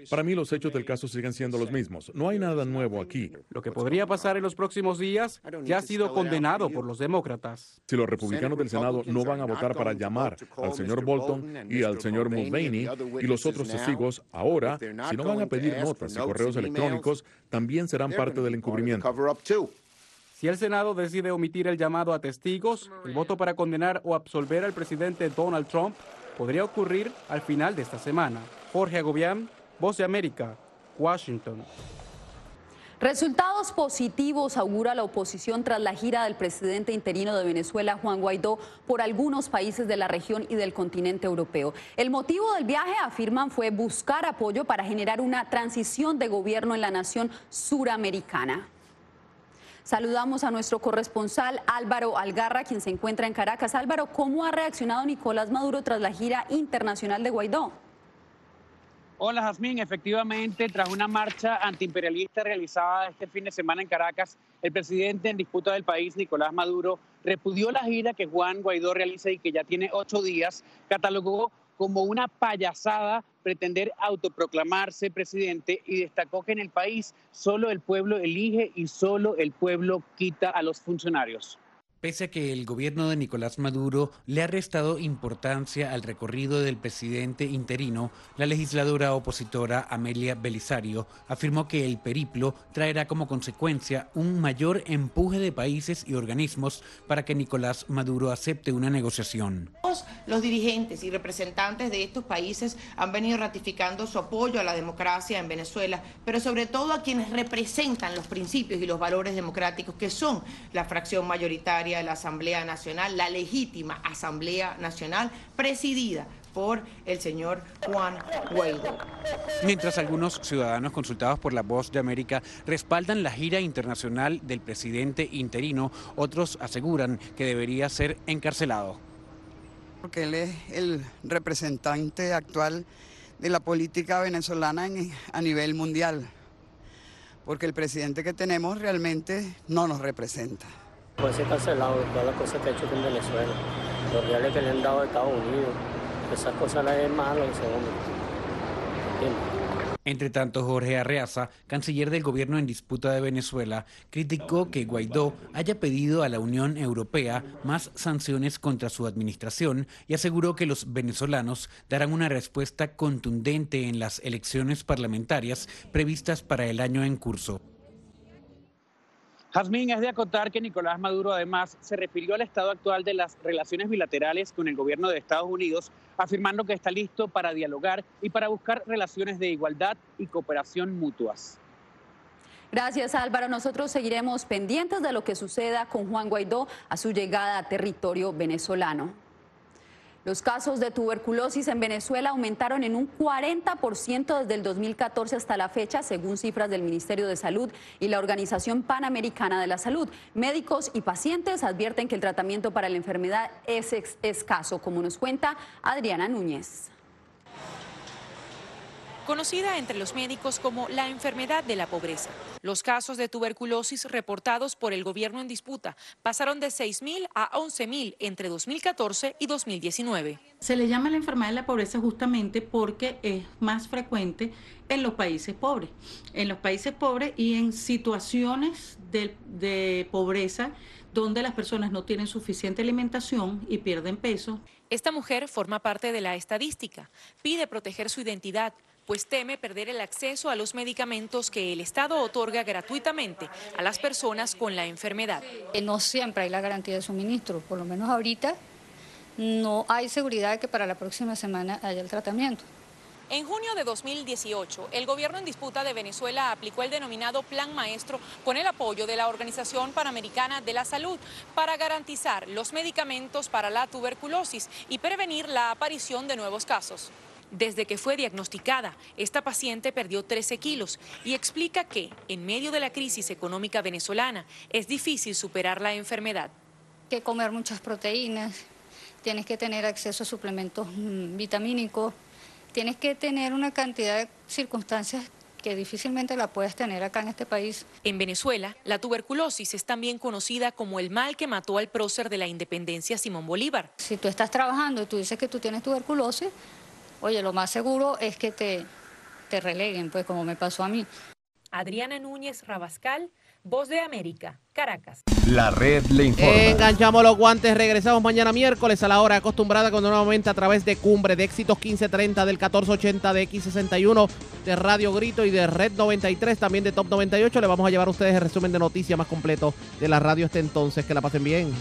Para mí los hechos del caso siguen siendo los mismos. No hay nada nuevo aquí. Lo que podría pasar en los próximos días ya ha sido condenado por los demócratas. Si los republicanos del Senado no van a votar para llamar al señor Bolton y al señor Mulvaney y los otros testigos ahora, si no van a pedir notas y correos electrónicos, también serán parte del encubrimiento. Si el Senado decide omitir el llamado a testigos, el voto para condenar o absolver al presidente Donald Trump podría ocurrir al final de esta semana. Jorge Agobián, Voz de América, Washington. Resultados positivos augura la oposición tras la gira del presidente interino de Venezuela, Juan Guaidó, por algunos países de la región y del continente europeo. El motivo del viaje, afirman, fue buscar apoyo para generar una transición de gobierno en la nación suramericana. Saludamos a nuestro corresponsal Álvaro Algarra, quien se encuentra en Caracas. Álvaro, ¿cómo ha reaccionado Nicolás Maduro tras la gira internacional de Guaidó? Hola, Jazmín. Efectivamente, tras una marcha antiimperialista realizada este fin de semana en Caracas, el presidente en disputa del país, Nicolás Maduro, repudió la gira que Juan Guaidó realiza y que ya tiene ocho días, catalogó como una payasada pretender autoproclamarse presidente y destacó que en el país solo el pueblo elige y solo el pueblo quita a los funcionarios. Pese a que el gobierno de Nicolás Maduro le ha restado importancia al recorrido del presidente interino, la legisladora opositora Amelia Belisario afirmó que el periplo traerá como consecuencia un mayor empuje de países y organismos para que Nicolás Maduro acepte una negociación. Los dirigentes y representantes de estos países han venido ratificando su apoyo a la democracia en Venezuela, pero sobre todo a quienes representan los principios y los valores democráticos que son la fracción mayoritaria de la Asamblea Nacional, la legítima Asamblea Nacional, presidida por el señor Juan Guaidó. Mientras algunos ciudadanos consultados por la Voz de América respaldan la gira internacional del presidente interino, otros aseguran que debería ser encarcelado. Porque él es el representante actual de la política venezolana a nivel mundial. Porque el presidente que tenemos realmente no nos representa. Puede ser cancelado todas las cosas que ha hecho con Venezuela, los reales que le han dado a Estados Unidos, esas cosas las es malo hombre. Entre tanto, Jorge Arreaza, canciller del gobierno en disputa de Venezuela, criticó que Guaidó haya pedido a la Unión Europea más sanciones contra su administración y aseguró que los venezolanos darán una respuesta contundente en las elecciones parlamentarias previstas para el año en curso. Jazmín, es de acotar que Nicolás Maduro además se refirió al estado actual de las relaciones bilaterales con el gobierno de Estados Unidos, afirmando que está listo para dialogar y para buscar relaciones de igualdad y cooperación mutuas. Gracias Álvaro. Nosotros seguiremos pendientes de lo que suceda con Juan Guaidó a su llegada a territorio venezolano. Los casos de tuberculosis en Venezuela aumentaron en un 40% desde el 2014 hasta la fecha, según cifras del Ministerio de Salud y la Organización Panamericana de la Salud. Médicos y pacientes advierten que el tratamiento para la enfermedad es escaso, como nos cuenta Adriana Núñez conocida entre los médicos como la enfermedad de la pobreza. Los casos de tuberculosis reportados por el gobierno en disputa pasaron de 6.000 a 11.000 entre 2014 y 2019. Se le llama la enfermedad de la pobreza justamente porque es más frecuente en los países pobres. En los países pobres y en situaciones de, de pobreza donde las personas no tienen suficiente alimentación y pierden peso. Esta mujer forma parte de la estadística. Pide proteger su identidad pues teme perder el acceso a los medicamentos que el Estado otorga gratuitamente a las personas con la enfermedad. No siempre hay la garantía de suministro, por lo menos ahorita no hay seguridad de que para la próxima semana haya el tratamiento. En junio de 2018, el gobierno en disputa de Venezuela aplicó el denominado Plan Maestro con el apoyo de la Organización Panamericana de la Salud para garantizar los medicamentos para la tuberculosis y prevenir la aparición de nuevos casos. Desde que fue diagnosticada, esta paciente perdió 13 kilos y explica que, en medio de la crisis económica venezolana, es difícil superar la enfermedad. Que comer muchas proteínas, tienes que tener acceso a suplementos mm, vitamínicos, tienes que tener una cantidad de circunstancias que difícilmente la puedes tener acá en este país. En Venezuela, la tuberculosis es también conocida como el mal que mató al prócer de la independencia Simón Bolívar. Si tú estás trabajando y tú dices que tú tienes tuberculosis, oye, lo más seguro es que te, te releguen, pues como me pasó a mí. Adriana Núñez Rabascal, Voz de América, Caracas. La red le informa. Enganchamos los guantes, regresamos mañana miércoles a la hora acostumbrada cuando nuevamente a través de Cumbre de Éxitos 1530 del 1480 de X61 de Radio Grito y de Red 93 también de Top 98 le vamos a llevar a ustedes el resumen de noticias más completo de la radio este entonces. Que la pasen bien.